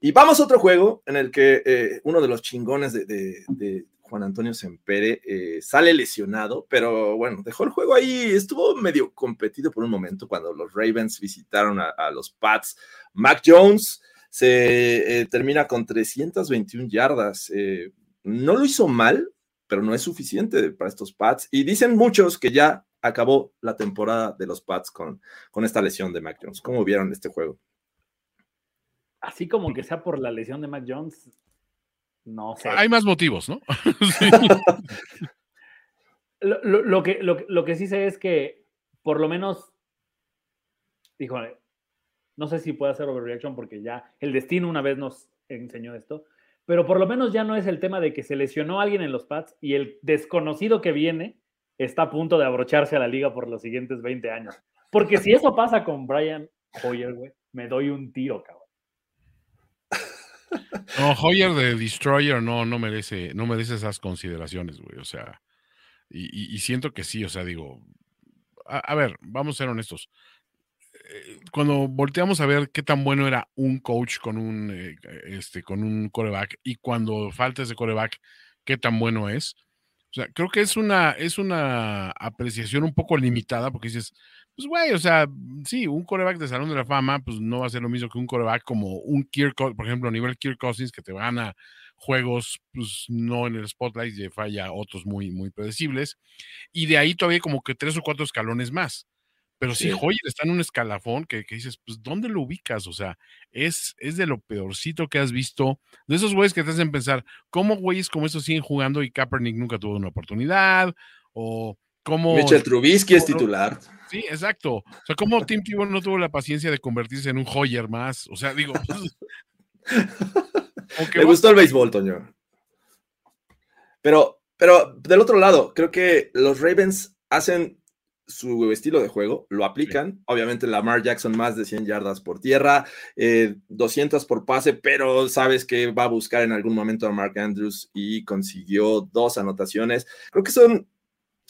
Y vamos a otro juego en el que eh, uno de los chingones de Juan Antonio Sempere eh, sale lesionado, pero bueno, dejó el juego ahí, estuvo medio competido por un momento cuando los Ravens visitaron a, los Pats. Mac Jones se eh, termina con 321 yardas. Eh, no lo hizo mal, pero no es suficiente para estos Pats. Y dicen muchos que ya acabó la temporada de los Pats con, con esta lesión de Mac Jones. ¿Cómo vieron este juego? Así como que sea por la lesión de Mac Jones, no sé. Hay más motivos, ¿no? lo, que, lo, que sí sé es que, por lo menos, híjole, no sé si puede hacer overreaction porque ya el destino una vez nos enseñó esto, pero por lo menos ya no es el tema de que se lesionó alguien en los pads y el desconocido que viene está a punto de abrocharse a la liga por los siguientes 20 años. Porque si eso pasa con Brian Hoyer, güey, me doy un tiro, cabrón. No, Hoyer de Destroyer no, no merece, no merece esas consideraciones, güey. O sea, y, siento que sí, o sea, digo, a, ver, vamos a ser honestos. Eh, cuando volteamos a ver qué tan bueno era un coach con un, eh, este, con un coreback y cuando falta ese coreback, qué tan bueno es. O sea, creo que es una, es una apreciación un poco limitada porque dices, pues, güey, o sea, sí, un coreback de Salón de la Fama, pues no va a ser lo mismo que un coreback como un Kirk, por ejemplo, a nivel Kirk Cousins, que te van a juegos, pues no en el spotlight, y falla otros muy, muy predecibles. Y de ahí todavía como que tres o cuatro escalones más. Pero si Hoyer está en un escalafón que, dices, pues, ¿dónde lo ubicas? O sea, es, es de lo peorcito que has visto. De esos güeyes que te hacen pensar, ¿cómo güeyes como estos siguen jugando y Kaepernick nunca tuvo una oportunidad? O cómo... Mitchell Trubisky es titular. Sí, exacto. O sea, como Tim Tebow no tuvo la paciencia de convertirse en un Hoyer más. O sea, digo. Me gustó el béisbol, Toño. Pero, pero del otro lado, creo que los Ravens hacen su estilo de juego, lo aplican. Obviamente Lamar Jackson más de 100 yardas por tierra, 200 por pase, pero sabes que va a buscar en algún momento a Mark Andrews y consiguió dos anotaciones. Creo que son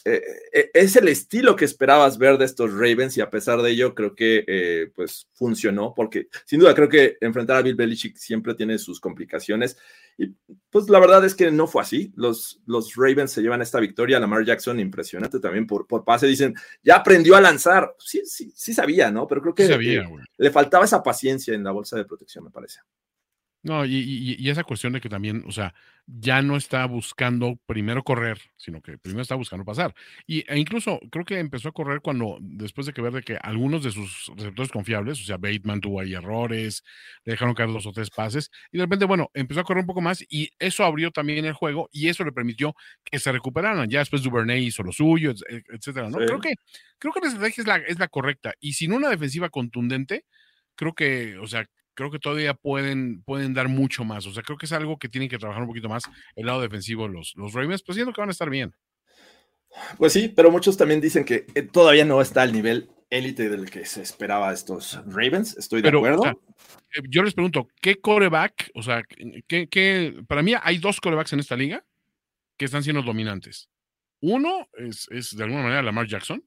eh, eh, es el estilo que esperabas ver de estos Ravens y a pesar de ello creo que eh, pues funcionó porque sin duda creo que enfrentar a Bill Belichick siempre tiene sus complicaciones y pues la verdad es que no fue así. Los, los Ravens se llevan esta victoria, Lamar Jackson impresionante también por, por pase, dicen, ya aprendió a lanzar. Sí, sí, sí sabía, ¿no? Pero creo que le faltaba esa paciencia en la bolsa de protección, me parece. No, y, esa cuestión de que también, o sea, ya no está buscando primero correr, sino que primero está buscando pasar. Y, e incluso creo que empezó a correr cuando, después de que ver de que algunos de sus receptores confiables, o sea, Bateman tuvo ahí errores, le dejaron caer dos o tres pases, y de repente, bueno, empezó a correr un poco más y eso abrió también el juego y eso le permitió que se recuperaran. Ya después Duvernay hizo lo suyo, e, etcétera, ¿no? Creo que, creo que la estrategia es la, es la correcta. Y sin una defensiva contundente, creo que, o sea, creo que todavía pueden, pueden dar mucho más. O sea, creo que es algo que tienen que trabajar un poquito más el lado defensivo los, los Ravens, pues siento que van a estar bien. Pues sí, pero muchos también dicen que eh, todavía no está al nivel élite del que se esperaba estos Ravens. Estoy de acuerdo. Eh, yo les pregunto, ¿qué coreback? O sea, ¿qué, para mí hay dos corebacks en esta liga que están siendo dominantes. Uno es, es de alguna manera Lamar Jackson,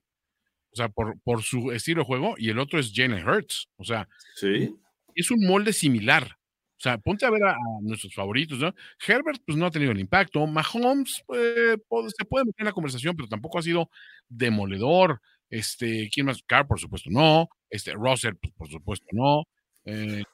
o sea, por, por su estilo de juego, y el otro es Jalen Hurts. O sea, sí es un molde similar. O sea, ponte a ver a, nuestros favoritos, ¿no? Herbert, pues no ha tenido el impacto. Mahomes eh, se puede meter en la conversación, pero tampoco ha sido demoledor. Este, ¿quién más? Carr, por supuesto, no. Este, Russell, pues, por supuesto, no. Eh,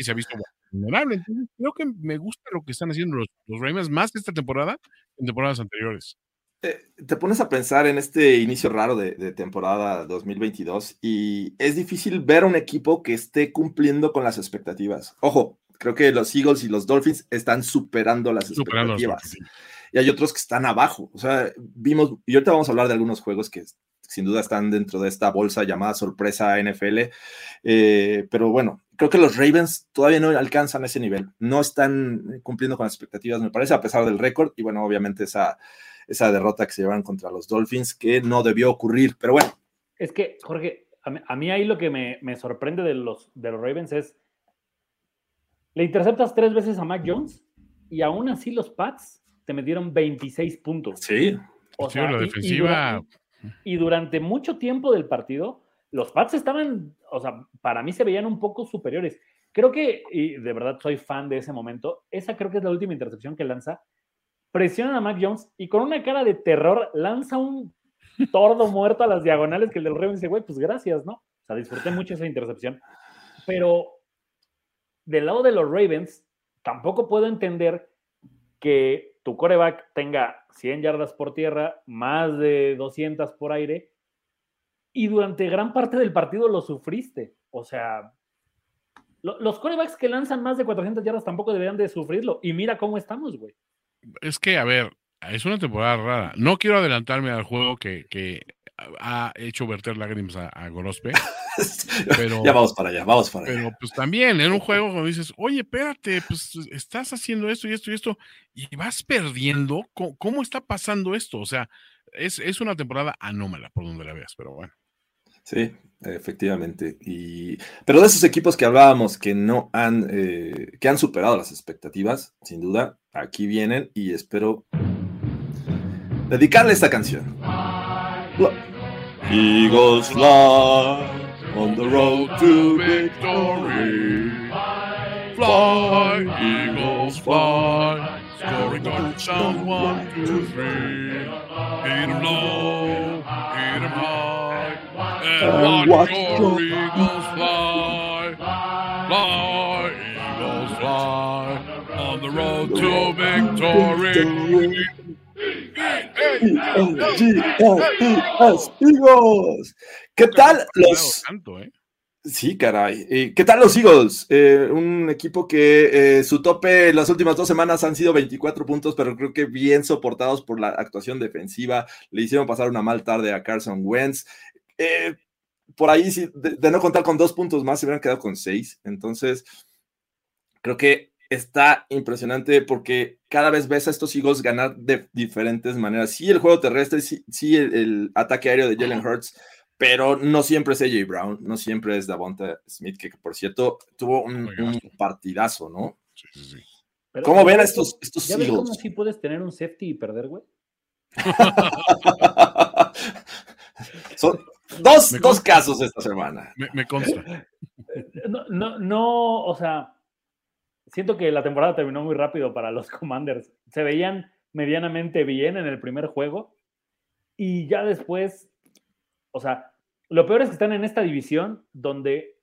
se ha visto vulnerable. Entonces, creo que me gusta lo que están haciendo los, los Ravens más que esta temporada en temporadas anteriores. Eh, te pones a pensar en este inicio raro de, temporada 2022 y es difícil ver un equipo que esté cumpliendo con las expectativas. Ojo, creo que los Eagles y los Dolphins están superando las expectativas. Y hay otros que están abajo. O sea, vimos, y ahorita vamos a hablar de algunos juegos que sin duda están dentro de esta bolsa llamada sorpresa NFL. Eh, pero bueno, creo que los Ravens todavía no alcanzan ese nivel. No están cumpliendo con las expectativas, me parece, a pesar del récord. Y bueno, obviamente esa esa derrota que se llevaron contra los Dolphins, que no debió ocurrir, pero bueno. Es que, Jorge, a mí, ahí lo que me, sorprende de los, de los Ravens es, le interceptas tres veces a Mac Jones y aún así los Pats te metieron 26 puntos. Sí. O sea, la defensiva. Y durante, mucho tiempo del partido, los Pats estaban, o sea, para mí se veían un poco superiores. Creo que, y de verdad soy fan de ese momento, esa creo que es la última intercepción que lanza presionan a Mac Jones y con una cara de terror lanza un tordo muerto a las diagonales que el del Ravens dice, güey, pues gracias, ¿no? O sea, disfruté mucho esa intercepción. Pero del lado de los Ravens, tampoco puedo entender que tu coreback tenga 100 yardas por tierra, más de 200 por aire, y durante gran parte del partido lo sufriste. O sea, los corebacks que lanzan más de 400 yardas tampoco deberían de sufrirlo. Y mira cómo estamos, güey es que, a ver, es una temporada rara. No quiero adelantarme al juego que, que ha hecho verter lágrimas a, a Gorospe. pero, ya vamos para allá, vamos para allá. Pero pues también en un juego cuando dices, oye, espérate, pues estás haciendo esto y esto y esto, y vas perdiendo, ¿cómo, está pasando esto? O sea, es, es una temporada anómala por donde la veas, pero bueno. Sí, efectivamente. Y, pero de esos equipos que hablábamos que no han, eh, que han superado las expectativas, sin duda, aquí vienen y espero dedicarle esta canción. Eagles fly on the road to victory. Fly, Eagles fly, scoring touchdowns one, two, three. Hit em low, hit em high, and watch your Eagles fly. Fly, Eagles fly on the road to victory. Eagles. ¿Qué tal los? ¿eh? Sí, caray. ¿Qué tal los Eagles? Eh, un equipo que eh, su tope las últimas dos semanas han sido 24 puntos, pero creo que bien soportados por la actuación defensiva. Le hicieron pasar una mal tarde a Carson Wentz. Por ahí, de, de, no contar con dos puntos más, se hubieran quedado con seis. Entonces, creo que está impresionante porque cada vez ves a estos Eagles ganar de diferentes maneras. Sí, el juego terrestre, sí, sí el, el ataque aéreo de Jalen Hurts, pero no siempre es AJ Brown, no siempre es Davonta Smith, que por cierto tuvo un, un partidazo, ¿no? Sí, sí, sí. Pero- ¿Cómo ven a ¿ya estos, estos ¿Ya ves cómo sí puedes tener un safety y perder, güey? Son dos, Me dos casos esta semana. Me, me consta. No, no, no, o sea, siento que la temporada terminó muy rápido para los Commanders. Se veían medianamente bien en el primer juego y ya después, o sea, lo peor es que están en esta división donde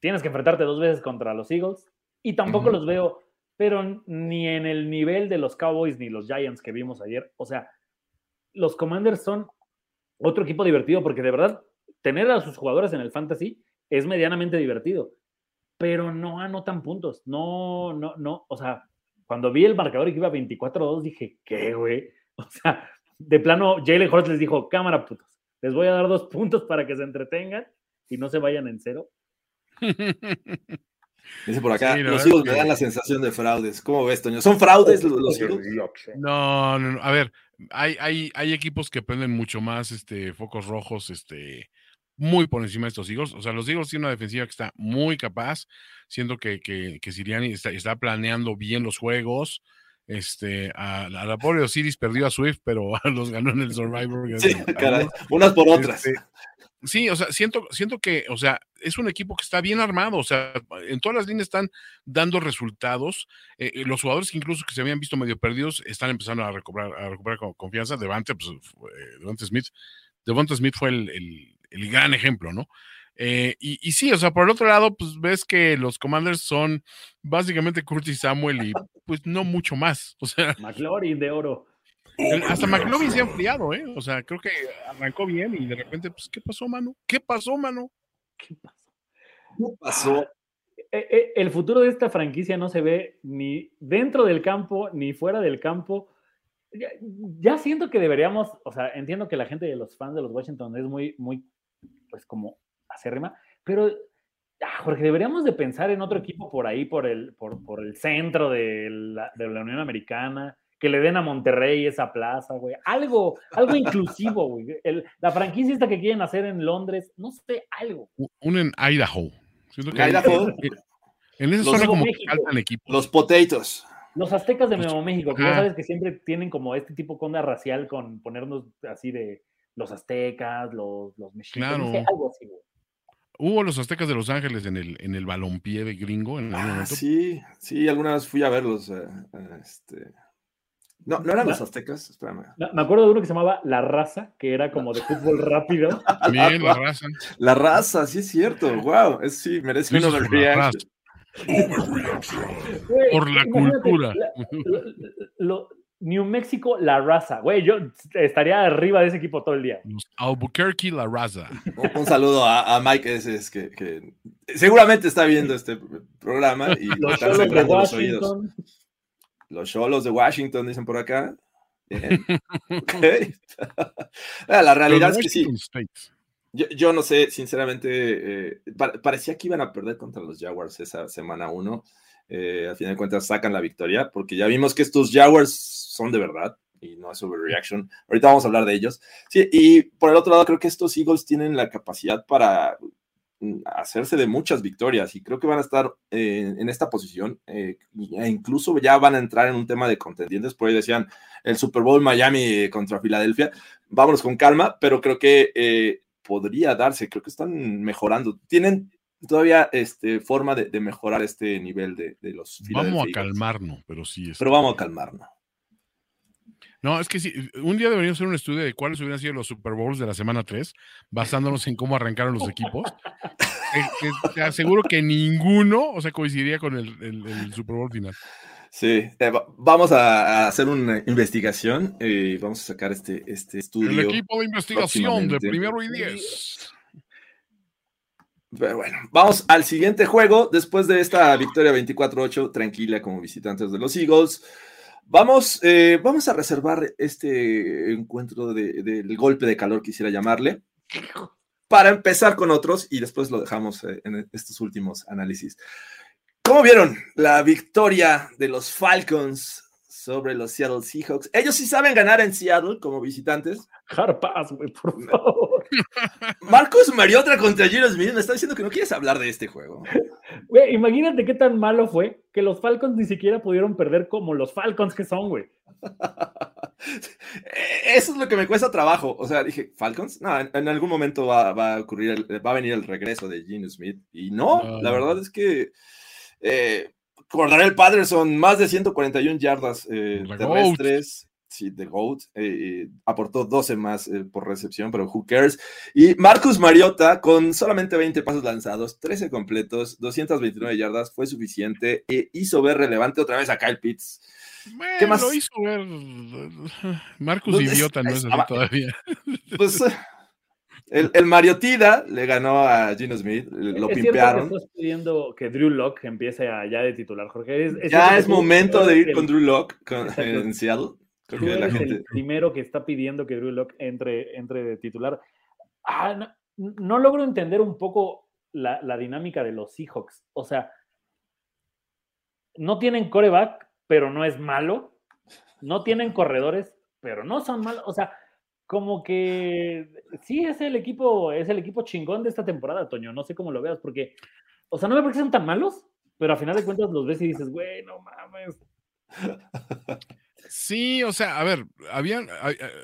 tienes que enfrentarte dos veces contra los Eagles y tampoco los veo, pero ni en el nivel de los Cowboys ni los Giants que vimos ayer. O sea, los Commanders son otro equipo divertido porque de verdad tener a sus jugadores en el fantasy es medianamente divertido, pero no anotan puntos. No, no, no. O sea, cuando vi el marcador y que iba 24-2, dije, ¿qué, güey? O sea, de plano, Jalen Hurts les dijo, cámara, putos, les voy a dar dos puntos para que se entretengan y no se vayan en cero. Dice por acá, Sí, los Eagles que- me dan la sensación de fraudes. ¿Cómo ves, Toño? ¿Son fraudes los, los? No, no, no. A ver, hay, hay, hay equipos que prenden mucho más este, focos rojos, este, muy por encima de estos Eagles. O sea, los Eagles tienen una defensiva que está muy capaz, siendo que, que, que Siriani está, está planeando bien los juegos. Este, a, a la pobre Osiris perdió a Swift, pero los ganó en el Survivor. Sí, caray. Unas por otras. Este, sí, o sea, siento, siento que, o sea, es un equipo que está bien armado, o sea, en todas las líneas están dando resultados. Eh, eh, los jugadores que incluso que se habían visto medio perdidos están empezando a recuperar, a recuperar co- confianza. Devante, pues, eh, Devante Smith, Devonta Smith fue el, el- el gran ejemplo, ¿no? Eh, y, y sí, o sea, por el otro lado, pues ves que los Commanders son básicamente Curtis Samuel y pues no mucho más. O sea, McLaurin de oro. el- hasta McLovin se ha enfriado, ¿eh? O sea, creo que arrancó bien y de repente, pues, ¿qué pasó, mano? ¿Qué pasó, mano? ¿Qué pasó? ¿Qué pasó? Eh, eh, El futuro de esta franquicia no se ve ni dentro del campo ni fuera del campo. Ya, ya siento que deberíamos, o sea, entiendo que la gente de los fans de los Washington es muy, muy, pues como acérrima, pero ah, Jorge, deberíamos de pensar en otro equipo por ahí, por el, por, por el centro de la, de la Unión Americana, que le den a Monterrey esa plaza, güey. Algo, algo inclusivo, güey. El- La franquicia esta que quieren hacer en Londres, no sé, algo. Un en Idaho. Siento que Idaho. en- en esa Los zona como que faltan equipos. Los potatoes. Los aztecas de Los- Nuevo México, que ya sabes que siempre tienen como este tipo de onda racial con ponernos así de los aztecas, los, los mexicas, no sé, Claro. algo así, güey. Hubo los aztecas de Los Ángeles en el, en el balompié de gringo en algún Ah, momento. sí, sí, alguna vez fui a verlos. eh, eh, este... No, no eran los aztecas, espérame. Me me acuerdo de uno que se llamaba La Raza, que era como de fútbol rápido. Bien, la raza. La raza, sí es cierto. Wow, es, sí, merece raza. Güey, Por la imagínate, cultura. la- lo- lo- New México, La Raza. Güey, yo estaría arriba de ese equipo todo el día. Albuquerque, la raza. Un, un saludo a, a Mike ese es que, que seguramente está viendo este programa y sangrando los oídos. Los cholos de Washington, dicen por acá. Bien. Ah, La realidad es que sí. Yo, yo no sé, sinceramente, eh, pa- parecía que iban a perder contra los Jaguars esa semana uno. Eh, al final de cuentas sacan la victoria, porque ya vimos que estos Jaguars son de verdad y no es overreaction. Ahorita vamos a hablar de ellos. Sí, y por el otro lado, creo que estos Eagles tienen la capacidad para hacerse de muchas victorias y creo que van a estar eh, en esta posición eh, e incluso ya van a entrar en un tema de contendientes, por ahí decían el Super Bowl Miami contra Filadelfia, vámonos con calma, pero creo que eh, podría darse, creo que están mejorando, tienen todavía este, forma de, de mejorar este nivel de, de los Vamos a calmarnos, pero sí. es- Pero vamos a calmarnos. No, es que sí, un día deberíamos hacer un estudio de cuáles hubieran sido los Super Bowls de la semana 3, basándonos en cómo arrancaron los equipos. Eh, te aseguro que ninguno, o sea, coincidiría con el, el- el Super Bowl final. Sí, eh, va- vamos a, hacer una investigación y vamos a sacar este, este estudio. El equipo de investigación de primero y diez. Pero bueno, vamos al siguiente juego. Después de esta victoria 24-8, tranquila como visitantes de los Eagles. Vamos, eh, vamos a reservar este encuentro de- del golpe de calor, quisiera llamarle, para empezar con otros y después lo dejamos eh, en estos últimos análisis. ¿Cómo vieron la victoria de los Falcons sobre los Seattle Seahawks? Ellos sí saben ganar en Seattle como visitantes. Harpaz, güey, por favor. Marcus Mariota contra Gino Smith me está diciendo que no quieres hablar de este juego. Güey, imagínate qué tan malo fue que los Falcons ni siquiera pudieron perder como los Falcons que son, güey. Eso es lo que me cuesta trabajo. O sea, dije, ¿Falcons? No, en, en algún momento va, va a ocurrir, el- va a venir el regreso de Gino Smith. Y no, No. la verdad es que eh, Cordarel Patterson, más de 141 yardas eh, terrestres. Sí, The GOAT. eh, eh, aportó 12 más eh, por recepción, pero who cares. Y Marcus Mariota, con solamente 20 pasos lanzados, 13 completos, 229 yardas, fue suficiente e hizo ver relevante otra vez a Kyle Pitts. Bueno, más? Lo hizo ver. Marcus No, es- idiota no es así todavía. Pues el, el Mariotida le ganó a Gino Smith, lo es pimpearon. que estás pidiendo que Drew Locke empiece allá de titular, Jorge. Es- es Ya es momento de ir el- con Drew Locke con- en Seattle. Tú que la eres el gente. primero que está pidiendo que Drew Locke entre, entre de titular. Ah, no, no logro entender un poco la, la dinámica de los Seahawks. O sea, no tienen coreback, pero no es malo. No tienen corredores, pero no son malos. O sea, como que sí es el equipo, es el equipo chingón de esta temporada, Toño. No sé cómo lo veas, porque, o sea, no me parece que sean tan malos, pero a final de cuentas los ves y dices, güey, no mames. Sí, o sea, a ver, habían,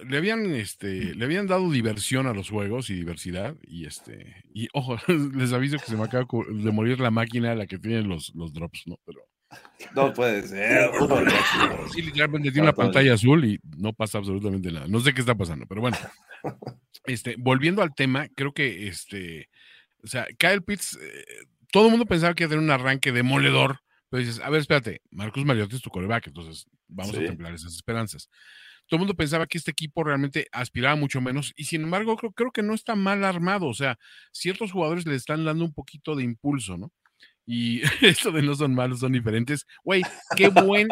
le habían, este, le habían dado diversión a los juegos y diversidad y este, y ojo, les aviso que se me acaba de morir la máquina a la que tienen los, los drops, ¿no? Pero No puede ser. sí, literalmente tiene una pantalla azul y no pasa absolutamente nada. No sé qué está pasando, pero bueno. Este, volviendo al tema, creo que este, o sea, Kyle Pitts, eh, todo el mundo pensaba que iba a tener un arranque demoledor, pero dices, a ver, espérate, Marcus Mariota es tu coreback, entonces vamos Sí. a templar esas esperanzas. Todo el mundo pensaba que este equipo realmente aspiraba mucho menos y sin embargo creo, creo que no está mal armado, o sea, ciertos jugadores le están dando un poquito de impulso, ¿no? Y esto de no son malos, son diferentes. Güey, qué buen,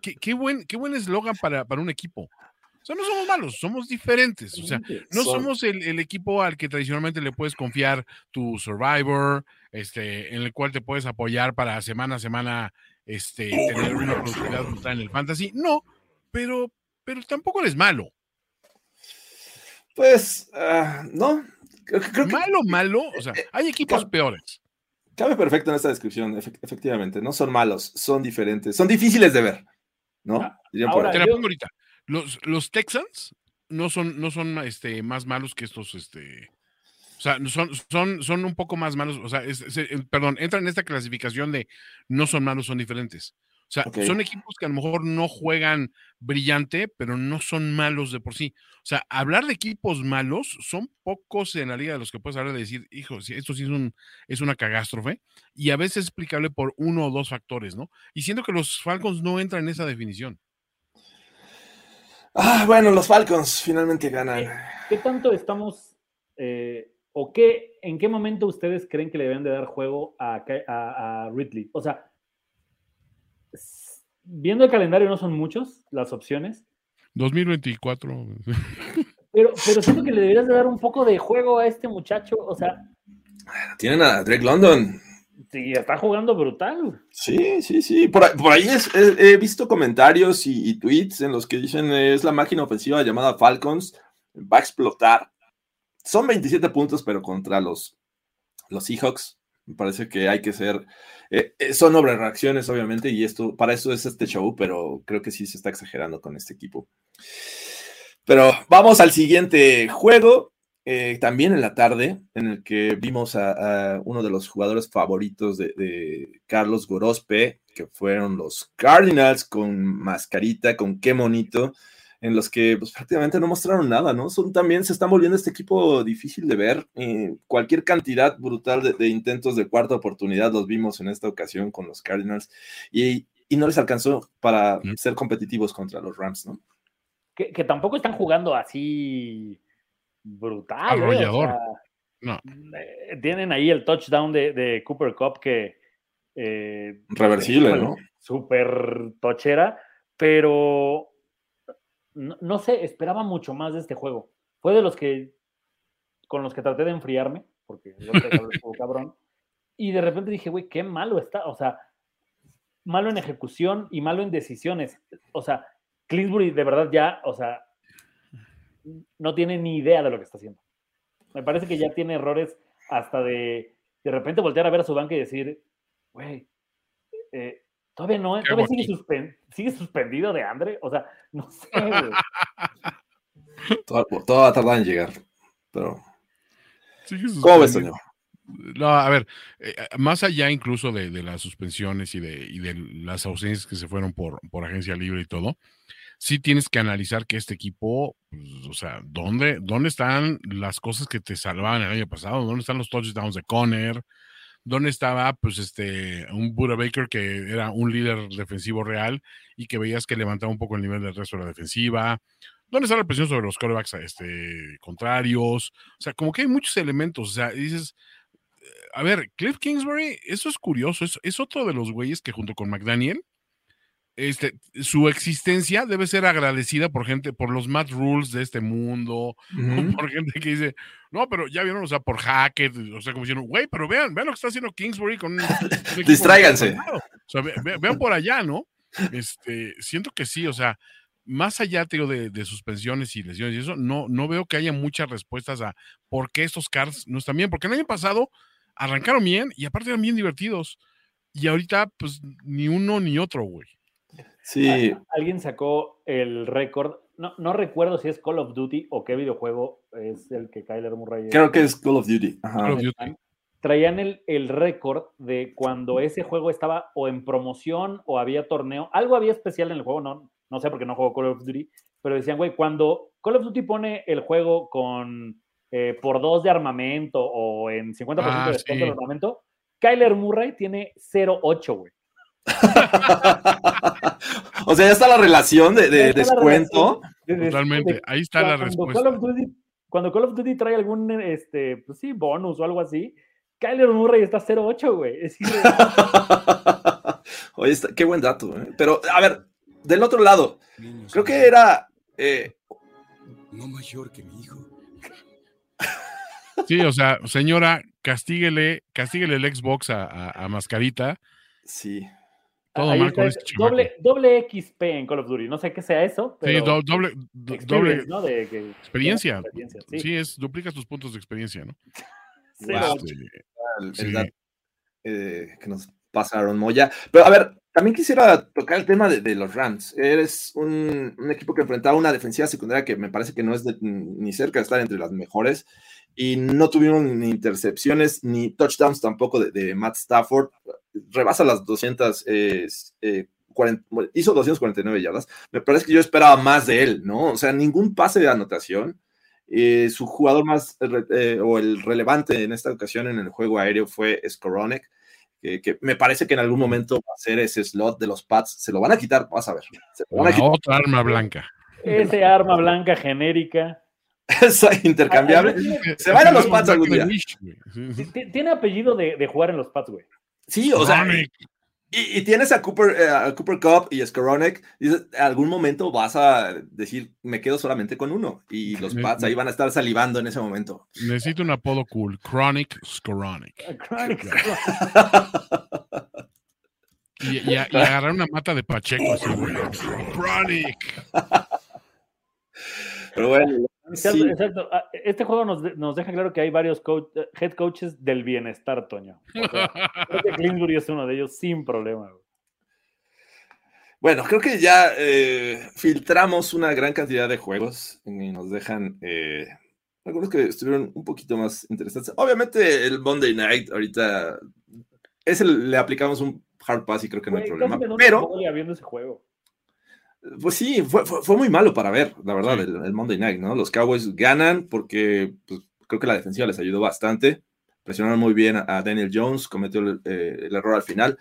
qué, qué buen, qué buen eslogan para, para un equipo. O sea, no somos malos, somos diferentes. O sea, no somos el, el equipo al que tradicionalmente le puedes confiar tu Survivor, este, en el cual te puedes apoyar para semana a semana este, tener una productividad en el fantasy. No, pero, pero tampoco eres malo. Pues, ah, no. Creo, que- creo que Malo, malo. O sea, hay equipos peores. Cabe perfecto en esta descripción, efe- efectivamente. No son malos, son diferentes. Son difíciles de ver, ¿no? Ah, Dirían por ahora, ahí. Te la pongo ahorita. Los, los Texans no son, no son este, más malos que estos, este. O sea, son, son, son un poco más malos. O sea, es- es- perdón, entran en esta clasificación de no son malos, son diferentes. O sea, son equipos que a lo mejor no juegan brillante, pero no son malos de por sí. O sea, hablar de equipos malos son pocos en la liga de los que puedes hablar de decir, hijo, esto sí es, un, es una catástrofe. Y a veces es explicable por uno o dos factores, ¿no? Y siento que los Falcons no entran en esa definición. Ah, bueno, los Falcons finalmente ganan. ¿Qué tanto estamos, eh, o qué, en qué momento ustedes creen que le deben de dar juego a, a- a Ridley? O sea, viendo el calendario no son muchos las opciones, 2024. pero, pero siento que le deberías de dar un poco de juego a este muchacho. O sea, Tienen a Drake London. sí, está jugando brutal. Sí, sí, sí. Por ahí, por ahí es- he, he visto comentarios y, y tweets en los que dicen es la máquina ofensiva llamada Falcons, va a explotar. Son 27 puntos, pero contra los, los Seahawks. Me parece que hay que ser. eh, eh, son reacciones, obviamente, y esto, para eso es este show, pero creo que sí se está exagerando con este equipo. Pero vamos al siguiente juego. eh, también en la tarde, en el que vimos a, a uno de los jugadores favoritos de, de Carlos Gorospe, que fueron los Cardinals con mascarita, con qué monito, en los que pues, prácticamente no mostraron nada, ¿no? Son también se están volviendo este equipo difícil de ver. eh, cualquier cantidad brutal de, de intentos de cuarta oportunidad los vimos en esta ocasión con los Cardinals y, y no les alcanzó para Mm. ser competitivos contra los Rams, ¿no? Que, que tampoco están jugando así brutal. ¿eh? O Arrollador. sea, No. eh, tienen ahí el touchdown de, de Cooper Cup que. eh, Reversible, ¿no? Súper tochera, pero no, no sé, esperaba mucho más de este juego. Fue de los que con los que traté de enfriarme, porque yo cabrón. Y de repente dije, güey, qué malo está. O sea, malo en ejecución y malo en decisiones. O sea, Clinsbury de verdad ya, o sea, no tiene ni idea de lo que está haciendo. Me parece que ya tiene errores hasta de de repente voltear a ver a su banca y decir, güey, eh, todavía no, ¿Qué todavía sigue, suspen- sigue suspendido de Andre. O sea, no sé, güey. Todo, todo va a tardar en llegar. Pero, Sigue ¿cómo ves. Toño? No, a ver, eh, más allá incluso de, de las suspensiones y de, y de las ausencias que se fueron por, por agencia libre y todo, sí tienes que analizar que este equipo, pues, o sea, ¿dónde, ¿dónde están las cosas que te salvaban el año pasado? ¿Dónde están los touchdowns de Conner? ¿Dónde estaba, pues, este, un Buda Baker que era un líder defensivo real y que veías que levantaba un poco el nivel del resto de la defensiva? ¿Dónde está la presión sobre los corebacks este, contrarios? O sea, como que hay muchos elementos. O sea, dices, eh, a ver, Cliff Kingsbury, eso es curioso. Es, es otro de los güeyes que junto con McDaniel, este, su existencia debe ser agradecida por gente, por los Matt Rules de este mundo, Ujú. por gente que dice, no, pero ya vieron, o sea, por Hackett, o sea, como diciendo, güey, pero vean, vean lo que está haciendo Kingsbury con Distráiganse. desarmado". O sea, ve- ve- vean por allá, ¿no? Este, siento que sí, o sea, más allá, te digo, de, de suspensiones y lesiones y eso, no, no veo que haya muchas respuestas a por qué estos Cards no están bien, porque el año pasado arrancaron bien y aparte eran bien divertidos. Y ahorita, pues, ni uno ni otro, güey. Sí, Alguien sacó el récord. No, no recuerdo si es Call of Duty o qué videojuego es el que Kyler Murray. creo que es Call of Duty. Ajá. Call of Duty. traían el, el récord de cuando ese juego estaba o en promoción o había torneo. Algo había especial en el juego, no, no sé por qué no juego Call of Duty, pero decían, güey, cuando Call of Duty pone el juego con eh, por dos de armamento o en 50% Ah, de descuento sí. del armamento, Kyler Murray tiene 0.8, güey. o sea, ya está la relación de, descuento. relación Totalmente. Ahí está la respuesta. Call of Duty, cuando Call of Duty trae algún este, pues sí, bonus o algo así, Kyler Murray está 0.8, güey. Es. Oye, está- qué buen dato. ¿eh? Pero, a ver, del otro lado, creo que era. eh, No mayor que mi hijo. Sí, o sea, señora, castíguele, castíguele el Xbox a, a- a Mascarita. sí. Todo mal con es este doble, doble XP en Call of Duty. No sé qué sea eso, Sí, pero do- doble, do- experience, doble ¿no? De que- experiencia. experiencia, Sí. sí. es, duplicas tus puntos de experiencia, ¿no? Wow. Este, el- el Sí. dato, eh, que nos pasaron Moya. Pero a ver, también quisiera tocar el tema de, de los Rams. Eres un, un equipo que enfrentaba una defensiva secundaria que me parece que no es de- ni cerca de estar entre las mejores. Y no tuvieron ni intercepciones ni touchdowns tampoco de, de Matt Stafford. Rebasa las 200. eh, eh, 40 bueno, hizo 249 yardas. Me parece que yo esperaba más de él, ¿no? O sea, ningún pase de anotación. Eh, su jugador más eh, o el relevante en esta ocasión en el juego aéreo fue Skoronek, que, que me parece que en algún momento va a ser ese slot de los Pats. Se lo van a quitar, vas a ver. Se lo van a la quitar. otra arma blanca. Ese arma blanca genérica. Esa intercambiable. Se van a los Pats algún día. Tiene apellido de, de jugar en los Pats, güey. Sí, o sea, y, y tienes a Cooper, eh, a Cooper Cup y Skoronek. Dices, en algún momento vas a decir, me quedo solamente con uno. Y los Me- Pats ahí van a estar salivando en ese momento. Necesito un apodo cool. Chronic Skoronek. Y, y a- y agarrar una mata de Pacheco así. Chronic. Pero bueno, sí. exacto. Ah, Este juego nos, nos deja claro que hay varios coach- eh, head coaches del bienestar, Toño. O sea, creo que Clinsbury es uno de ellos sin problema. güey. Bueno, creo que ya eh, filtramos una gran cantidad de juegos y nos dejan eh, algunos que estuvieron un poquito más interesantes. Obviamente el Monday Night ahorita ese le aplicamos un hard pass y creo que no hay problema. Pero, viendo ese juego. Pues sí, fue, fue- fue muy malo para ver, la verdad, Sí. el, el Monday Night, ¿no? Los Cowboys ganan porque pues, creo que la defensiva les ayudó bastante. Presionaron muy bien a, Daniel Jones, cometió el, eh, el error al final.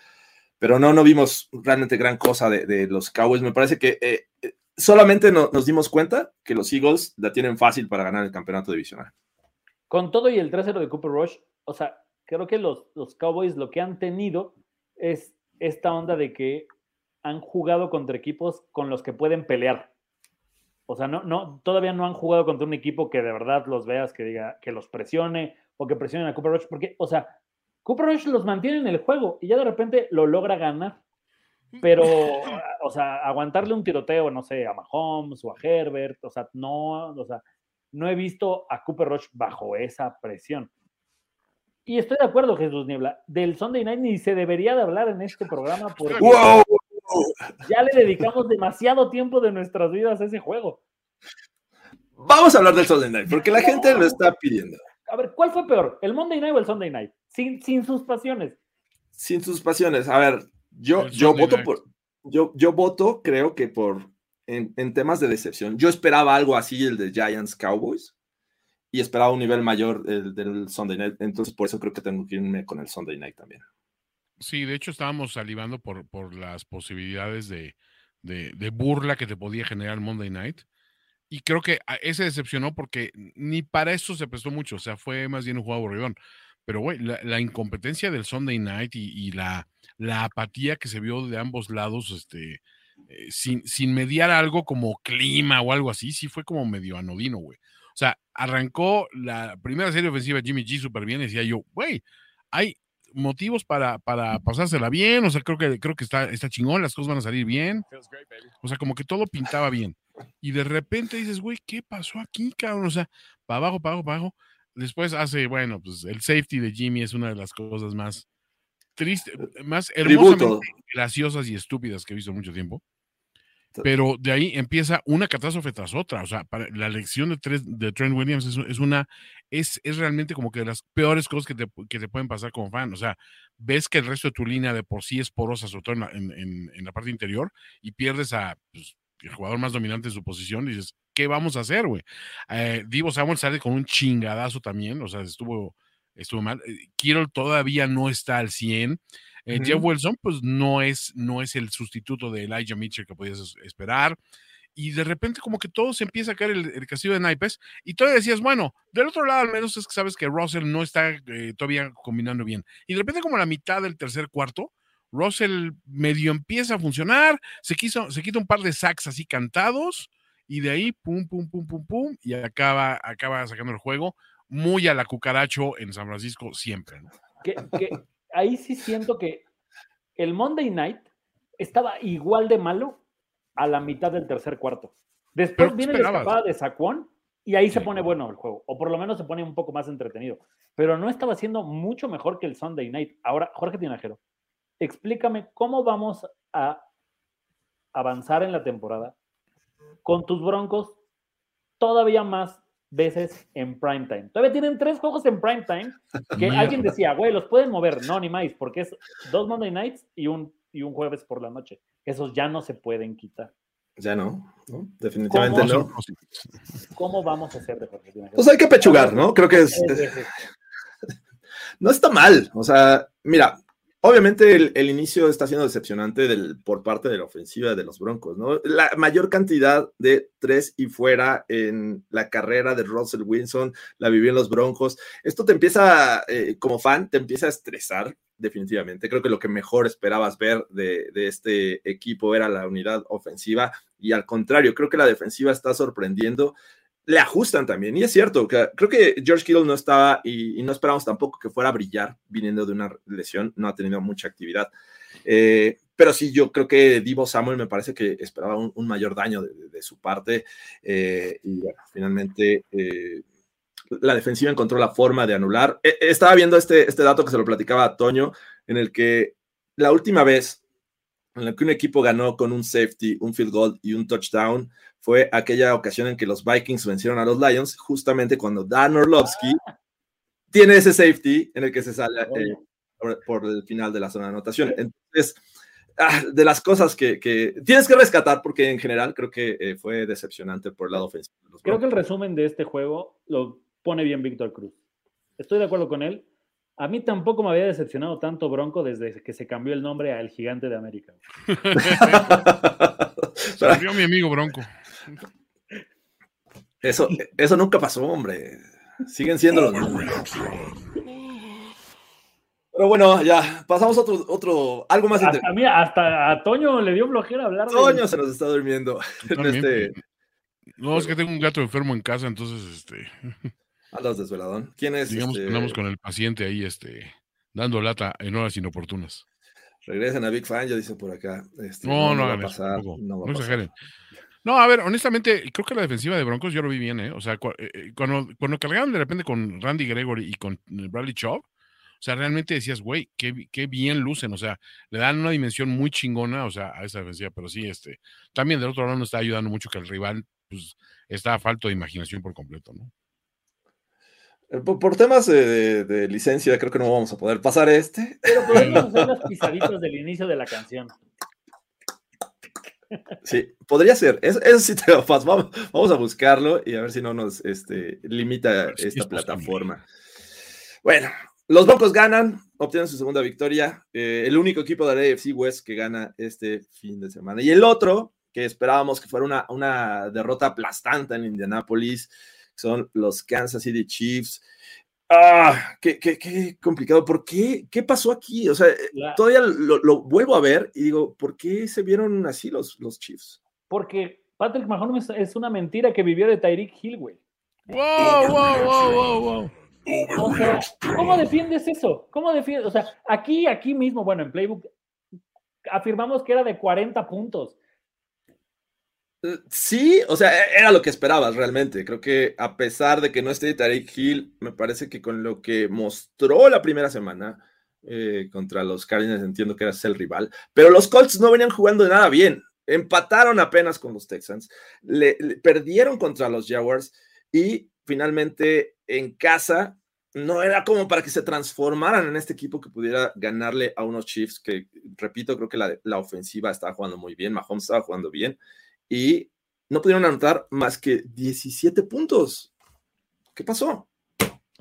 Pero no, no vimos realmente gran cosa de, de los Cowboys. Me parece que eh, eh, solamente no- nos dimos cuenta que los Eagles la tienen fácil para ganar el campeonato divisional. Con todo y el 3-0 de Cooper Rush, o sea, creo que los, los Cowboys lo que han tenido es esta onda de que han jugado contra equipos con los que pueden pelear. O sea, no, no, todavía no han jugado contra un equipo que de verdad los veas, que diga, que los presione o que presionen a Cooper Rush, porque, o sea, Cooper Rush los mantiene en el juego y ya de repente lo logra ganar. Pero, o sea, aguantarle un tiroteo, no sé, a Mahomes o a Herbert, o sea, no, o sea, no he visto a Cooper Rush bajo esa presión. Y estoy de acuerdo, Jesús Niebla, del Sunday Night ni se debería de hablar en este programa porque ¡Wow! ya le dedicamos demasiado tiempo de nuestras vidas a ese juego. Vamos a hablar del Sunday Night, porque la gente lo está pidiendo. A ver, ¿cuál fue peor? ¿El Monday Night o el Sunday Night? Sin, sin sus pasiones. Sin sus pasiones. A ver, yo, El yo Sunday voto Night. por. Yo, yo voto, creo que por. En, en temas de decepción. Yo esperaba algo así, el de Giants Cowboys. Y esperaba un nivel mayor el del Sunday Night. Entonces, por eso creo que tengo que irme con el Sunday Night también. Sí, de hecho estábamos salivando por, por las posibilidades de, de- burla que te podía generar Monday Night. Y creo que a- ese decepcionó porque ni para eso se prestó mucho. O sea, fue más bien un juego aburridón. Pero, güey, la, la incompetencia del Sunday Night y, la, la apatía que se vio de ambos lados, este, eh, sin, sin mediar algo como clima o algo así, sí fue como medio anodino, güey. O sea, arrancó la primera serie ofensiva Jimmy G súper bien decía yo, güey, hay motivos para, para pasársela bien, o sea, creo que, creo que está, está chingón, las cosas van a salir bien. O sea, como que todo pintaba bien. Y de repente dices, güey, ¿qué pasó aquí, cabrón? O sea, para abajo, para abajo, para abajo. Después hace, bueno, pues el safety de Jimmy es una de las cosas más tristes, más Tributo. hermosamente graciosas y estúpidas que he visto en mucho tiempo. Pero de ahí empieza una catástrofe tras otra. O sea, para, la elección de, tres, de Trent Williams es, es una, es, es realmente como que de las peores cosas que te, que te pueden pasar como fan. O sea, ves que el resto de tu línea de por sí es porosa, sobre todo en la, en, en- en la parte interior, y pierdes a pues, el jugador más dominante en su posición, y dices, ¿qué vamos a hacer, güey? Eh, Divo Samuel sale con un chingadazo también, o sea, estuvo, estuvo mal. Eh, Kittle todavía no está al 100. Eh. Jeff Wilson, pues no es, no es el sustituto de Elijah Mitchell que podías es- esperar. Y de repente, como que todo se empieza a caer el, el castillo de naipes. Y todavía decías, bueno, del otro lado al menos es que sabes que Russell no está eh, todavía combinando bien. Y de repente, como la mitad del tercer cuarto, Russell medio empieza a funcionar, se, quiso, se quita un par de sacks así cantados, y de ahí, pum, pum, pum, pum, pum, y acaba, acaba sacando el juego muy a la cucaracho en San Francisco siempre. ¿no? Que, que ahí sí siento que el Monday Night estaba igual de malo a la mitad del tercer cuarto. Después Pero, ¿qué viene la escapada de Saquon y ahí se pone bueno el juego, o por lo menos se pone un poco más entretenido. Pero no estaba siendo mucho mejor que el Sunday Night. Ahora, Jorge Tinajero, explícame cómo vamos a avanzar en la temporada con tus Broncos todavía más veces en prime time. Todavía tienen tres juegos en prime time que Mierda. alguien decía, güey, los pueden mover. No, ni más, porque es dos Monday nights y un, y un jueves por la noche. Esos ya no se pueden quitar. Ya no, ¿no? definitivamente ¿Cómo? no. ¿Cómo vamos a hacer de? Pues hay que pechugar, ¿no? Creo que es, no está mal. O sea, mira, obviamente el, inicio está siendo decepcionante del, por parte de la ofensiva de los Broncos, ¿no? La mayor cantidad de tres y fuera en la carrera de Russell Wilson la vivió en los Broncos. Esto te empieza, eh, como fan, te empieza a estresar, definitivamente. Creo que lo que mejor esperabas ver de, de este equipo era la unidad ofensiva y al contrario, creo que la defensiva está sorprendiendo le ajustan también. Y es cierto, que creo que George Kittle no estaba y, no esperamos tampoco que fuera a brillar viniendo de una lesión, no ha tenido mucha actividad. Eh, pero sí, yo creo que Divo Samuel me parece que esperaba un, mayor daño de, su parte. eh, y finalmente eh, la defensiva encontró la forma de anular. Eh, estaba viendo este, este dato que se lo platicaba a Toño, en el que la última vez en la que un equipo ganó con un safety, un field goal y un touchdown fue aquella ocasión en que los Vikings vencieron a los Lions, justamente cuando Dan Orlovsky tiene ese safety en el que se sale eh, por, por el final de la zona de anotación. Entonces, ah, de las cosas que, que tienes que rescatar, porque en general creo que eh, fue decepcionante por el lado ofensivo. Creo que el resumen de este juego lo pone bien Víctor Cruz. Estoy de acuerdo con él. A mí tampoco me había decepcionado tanto Bronco desde que se cambió el nombre a El Gigante de América. Se murió mi amigo Bronco. Eso, eso nunca pasó, hombre. Siguen siendo los mismos. Pero bueno, ya, pasamos a otro, otro algo más Hasta, interesante. mira, hasta a Toño le dio flojera hablar de Toño se nos está durmiendo en este. No, es que tengo un gato enfermo en casa, entonces, este, Andas desveladón. ¿Quién es? digamos este, que andamos con el paciente ahí, este, dando lata en horas inoportunas. Regresan a Big Fan, ya dicen por acá. Este, No, no, va a eso, pasar. No, va a no pasar. exageren. No, a ver, honestamente, creo que la defensiva de Broncos yo lo vi bien, ¿eh? O sea, cu- eh, eh, cuando, cuando cargaron de repente con Randy Gregory y con eh, Bradley Chubb, o sea, realmente decías, güey, qué, qué bien lucen, o sea, le dan una dimensión muy chingona, o sea, a esa defensiva, pero sí, este, también del otro lado nos está ayudando mucho que el rival, pues, está a falto de imaginación por completo, ¿no? Por, por temas de, de- de licencia, creo que no vamos a poder pasar este. Pero podemos hacer las pisaditas del inicio de la canción. Sí, podría ser. Eso, eso sí te lo paso. Vamos, vamos a buscarlo y a ver si no nos este, limita si esta es plataforma. Bueno, los Broncos ganan, obtienen su segunda victoria. eh, el único equipo de la AFC West que gana este fin de semana. Y el otro, que esperábamos que fuera una, una derrota aplastante en Indianápolis, son los Kansas City Chiefs. Ah, qué, qué- qué complicado. ¿Por qué? ¿Qué pasó aquí? O sea, La- todavía lo, lo vuelvo a ver y digo, ¿por qué se vieron así los, los Chiefs? Porque Patrick Mahomes es una mentira que vivió de Tyreek Hill, güey. ¡Wow, wow, wow, wow, wow! O sea, ¿cómo defiendes eso? ¿Cómo defiendes? O sea, aquí, aquí mismo, bueno, en Playbook afirmamos que era de 40 puntos. Eh, Sí, o sea, e- era lo que esperabas realmente. Creo que a pesar de que no esté Tarek Hill, me parece que con lo que mostró la primera semana eh, contra los Cardinals, entiendo que era el rival, pero los Colts no venían jugando nada bien. Empataron apenas con los Texans, le- perdieron contra los Jaguars y finalmente en casa no era como para que se transformaran en este equipo que pudiera ganarle a unos Chiefs que, repito, creo que la, la ofensiva estaba jugando muy bien, Mahomes estaba jugando bien y no pudieron anotar más que 17 puntos. ¿Qué pasó?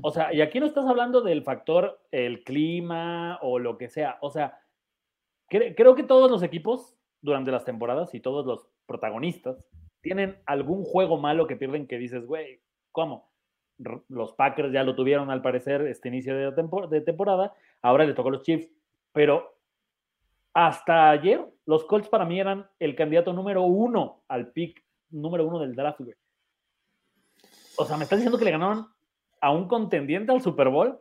O sea, y aquí no estás hablando del factor el clima o lo que sea. O sea, cre- creo que todos los equipos durante las temporadas y todos los protagonistas tienen algún juego malo que pierden que dices, güey, ¿cómo? Los Packers ya lo tuvieron al parecer este inicio de, de temporada, ahora le tocó a los Chiefs, pero hasta ayer los Colts para mí eran el candidato número uno al pick número uno del draft, güey. O sea, me estás diciendo que le ganaron a un contendiente al Super Bowl.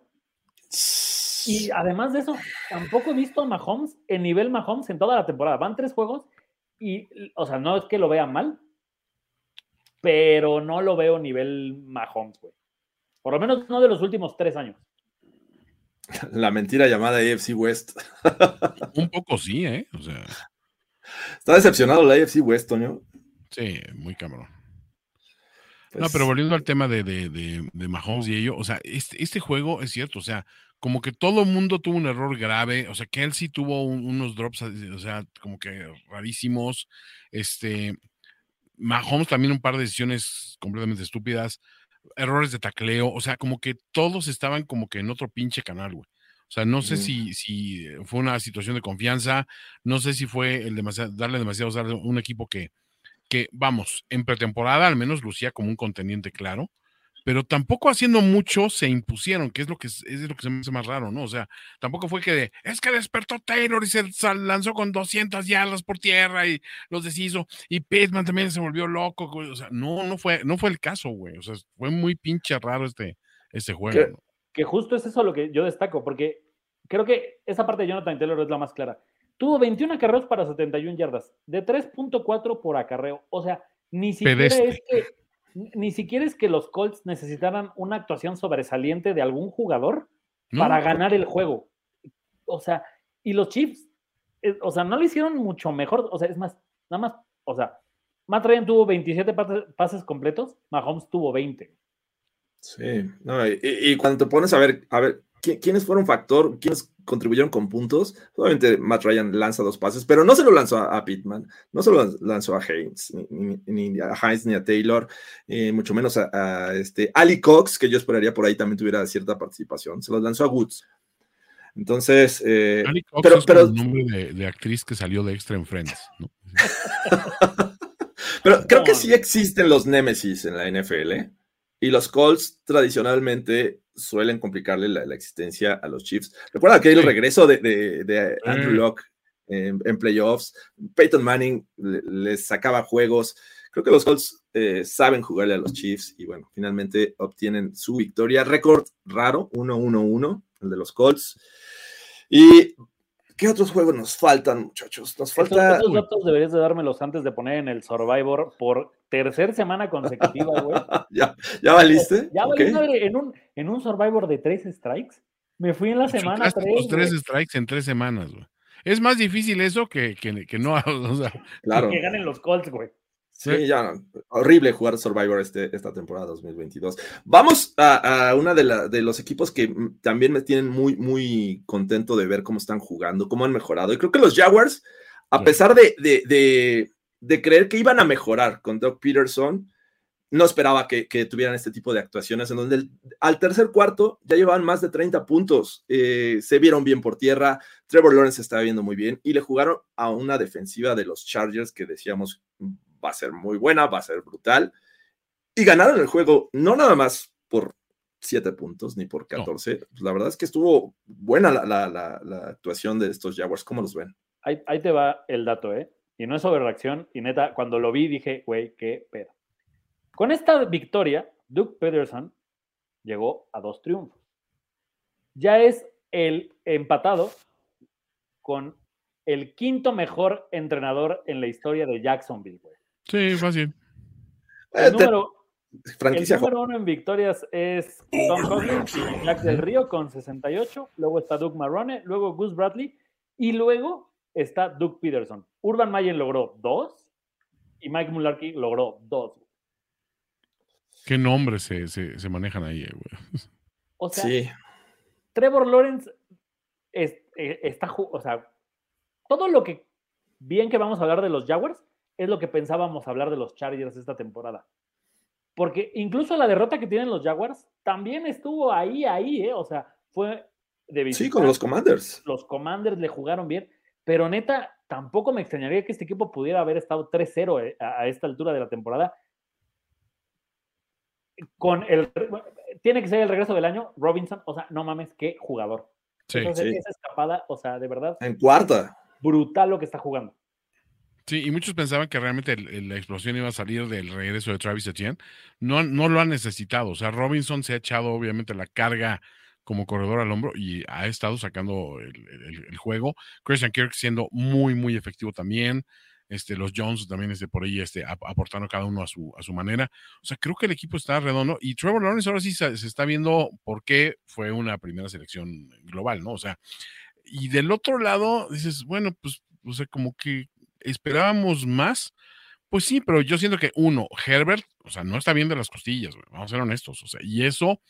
Y además de eso, tampoco he visto a Mahomes en nivel Mahomes en toda la temporada. Van tres juegos y, o sea, no es que lo vea mal, pero no lo veo nivel Mahomes, güey. Por lo menos no de los últimos tres años. La mentira llamada AFC West. Un poco sí, ¿eh? O sea, Está decepcionado la AFC West, Toño. sí, muy cabrón. Pues, No, pero volviendo al tema de, de, de, de Mahomes y ello, o sea, este, este juego es cierto, o sea, como que todo el mundo tuvo un error grave, o sea, sí tuvo un- unos drops, o sea, como que rarísimos, este, Mahomes también un par de decisiones completamente estúpidas, errores de tacleo, o sea, como que todos estaban como que en otro pinche canal, güey. O sea, no sé si, si fue una situación de confianza, no sé si fue el demasiado, darle demasiados a un equipo que, que, vamos, en pretemporada al menos lucía como un contendiente claro, pero tampoco haciendo mucho se impusieron, que es lo que es, lo que se me hace más raro, ¿no? O sea, tampoco fue que de, es que despertó Taylor y se lanzó con 200 yardas por tierra y los deshizo, y Pittman también se volvió loco, o sea, no, no fue, no fue el caso, güey, o sea, fue muy pinche raro este, este juego. ¿Qué? ¿no? que justo es eso lo que yo destaco, porque creo que esa parte de Jonathan Taylor es la más clara. Tuvo 21 acarreos para 71 yardas, de 3.4 por acarreo. O sea, ni siquiera Pedestre. es que ni siquiera es que los Colts necesitaran una actuación sobresaliente de algún jugador No, para ganar el juego. O sea, y los Chiefs, eh, o sea, no lo hicieron mucho mejor. O sea, es más, nada más, o sea, Matt Ryan tuvo 27 pases, completos, Mahomes tuvo 20. Sí, no, y, y cuando te pones a ver, a ver, ¿qui- ¿quiénes fueron factor? ¿Quiénes contribuyeron con puntos? Obviamente Matt Ryan lanza dos pases, pero no se lo lanzó a, a Pittman, no se lo lanzó a Haynes, ni, ni- ni a Hines ni a Taylor, eh, mucho menos a, a este Ali Cox, que yo esperaría por ahí también tuviera cierta participación, se los lanzó a Woods. Entonces, eh, Ali Cox pero- es pero- el nombre de, de actriz que salió de Extra en Friends, ¿no? Pero creo que sí existen los némesis en la NFL y los Colts tradicionalmente suelen complicarle la, la existencia a los Chiefs. Recuerda que el regreso de, de- de Andrew. Locke en, en playoffs, Peyton Manning le- les sacaba juegos. Creo que los Colts eh, saben jugarle a los Chiefs y bueno, finalmente obtienen su victoria. Récord raro, 1-1-1, el de los Colts. Y ¿qué otros juegos nos faltan, muchachos? Nos falta. Estos, datos deberías de dármelos antes de poner en el Survivor por tercera semana consecutiva, güey. ¿Ya, ¿Ya valiste? Ya madre, en un, en un Survivor de tres strikes. Me fui en la semana tres. Los tres strikes en tres semanas, güey. Es más difícil eso que, que, que no. O sea, claro. Que ganen los Colts, güey. Sí, ya, horrible jugar Survivor este, esta temporada 2022. Vamos a, a uno de, de, los equipos que también me tienen muy, muy contento de ver cómo están jugando, cómo han mejorado. Y creo que los Jaguars, a pesar de, de, de creer que iban a mejorar con Doug Peterson, no esperaba que, que, tuvieran este tipo de actuaciones en donde el, al tercer cuarto ya llevaban más de 30 puntos, eh, se vieron bien por tierra, Trevor Lawrence estaba viendo muy bien y le jugaron a una defensiva de los Chargers que decíamos va a ser muy buena, va a ser brutal. Y ganaron el juego, no nada más por 7 puntos ni por 14. No. La verdad es que estuvo buena la, la, la, la, actuación de estos Jaguars. ¿Cómo los ven? Ahí, ahí te va el dato, ¿eh? Y no es sobre reacción. Y neta, cuando lo vi dije, güey, qué pedo. Con esta victoria, Duke Peterson llegó a dos triunfos. Ya es el empatado con el quinto mejor entrenador en la historia de Jacksonville, güey. Sí, fácil. El número, el número uno en victorias es Tom Coughlin, Jack del Río con 68, luego está Doug Marrone, luego Gus Bradley y luego está Doug Peterson. Urban Mayen logró dos y Mike Mularkey logró dos. ¿Qué nombres se, se, se manejan ahí, güey? O sea, Sí. Trevor Lawrence es, eh, está, o sea, todo lo que bien que vamos a hablar de los Jaguars es lo que pensábamos hablar de los Chargers esta temporada. Porque incluso la derrota que tienen los Jaguars también estuvo ahí, ahí, ¿eh? O sea, fue de Sí, con los Commanders. Los Commanders le jugaron bien, pero neta, tampoco me extrañaría que este equipo pudiera haber estado 3-0 eh, a, a esta altura de la temporada. Con el. Tiene que ser el regreso del año, Robinson, o sea, no mames, qué jugador. Sí, Entonces, sí. esa escapada, o sea, de verdad, En cuarta. brutal lo que está jugando. Sí, y muchos pensaban que realmente la explosión iba a salir del regreso de Travis Etienne. No, no lo han necesitado. O sea, Robinson se ha echado obviamente la carga como corredor al hombro y ha estado sacando el, juego. Christian Kirk siendo muy, muy efectivo también. Este, los Jones también este, por ahí este, ap- aportando cada uno a su, a su manera. O sea, creo que el equipo está redondo y Trevor Lawrence ahora sí se, se está viendo por qué fue una primera selección global, ¿no? O sea, y del otro lado dices, bueno, pues, o sea, como que esperábamos más. Pues sí, pero yo siento que uno, Herbert, o sea, no está bien de las costillas, güey, vamos a ser honestos, o sea, y eso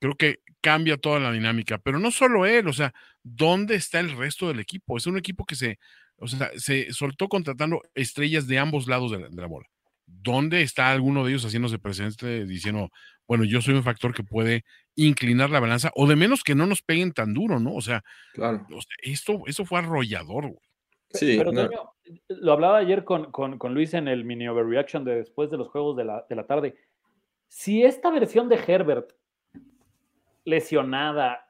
creo que cambia toda la dinámica, pero no solo él, o sea, ¿dónde está el resto del equipo? Es un equipo que se, o sea, se soltó contratando estrellas de ambos lados de la, de la bola. ¿Dónde está alguno de ellos haciéndose presente diciendo, bueno, yo soy un factor que puede inclinar la balanza, o de menos que no nos peguen tan duro, ¿no? O sea, Claro. o sea, esto, eso fue arrollador, güey. Sí, Pero no. Toño, lo hablaba ayer con, con, Luis en el mini overreaction de después de los juegos de la, de la tarde. Si esta versión de Herbert, lesionada,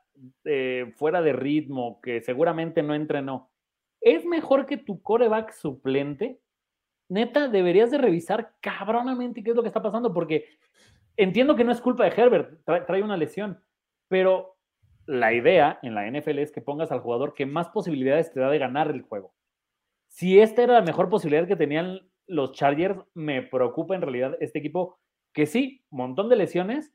eh, fuera de ritmo, que seguramente no entrenó, es mejor que tu coreback suplente, neta, deberías de revisar cabronamente qué es lo que está pasando, porque entiendo que no es culpa de Herbert, trae una lesión, pero la idea en la NFL es que pongas al jugador que más posibilidades te da de ganar el juego. Si esta era la mejor posibilidad que tenían los Chargers, me preocupa en realidad este equipo, que sí, montón de lesiones,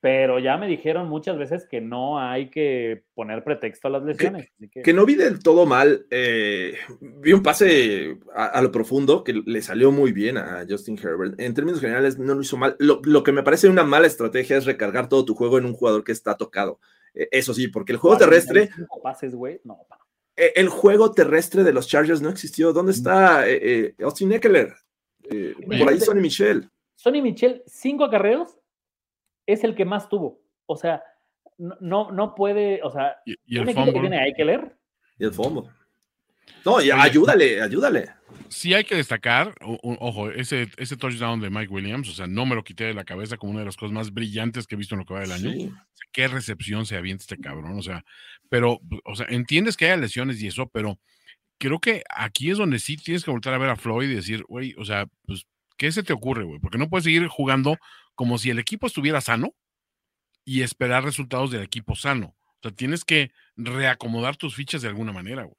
pero ya me dijeron muchas veces que no hay que poner pretexto a las lesiones. así que- Que no vi del todo mal. eh, vi un pase a, a lo profundo que le salió muy bien a Justin Herbert. En términos generales, no lo hizo mal. Lo, lo que me parece una mala estrategia es recargar todo tu juego en un jugador que está tocado. Eh, eso sí, porque el juego terrestre, 45 pases, güey, no. Eh, el juego terrestre de los Chargers no existió. ¿Dónde está eh, eh, Austin Eckler? Eh, por ahí Imagínate. Sonny Michel. Sonny Michel, cinco acarreos, es el que más tuvo. O sea, no, no, puede, o sea, Y, y un el equipo que tiene a Eckler, Y el fondo. No, y Oye. ayúdale, ayúdale. Sí hay que destacar, o- ojo, ese, ese touchdown de Mike Williams, o sea, no me lo quité de la cabeza como una de las cosas más brillantes que he visto en lo que va del año. Sí. Qué recepción se avienta este cabrón, o sea, pero, o sea, entiendes que haya lesiones y eso, pero creo que aquí es donde sí tienes que volver a ver a Floyd y decir, güey, o sea, pues, ¿qué se te ocurre, güey? Porque no puedes seguir jugando como si el equipo estuviera sano y esperar resultados del equipo sano. O sea, tienes que reacomodar tus fichas de alguna manera, güey.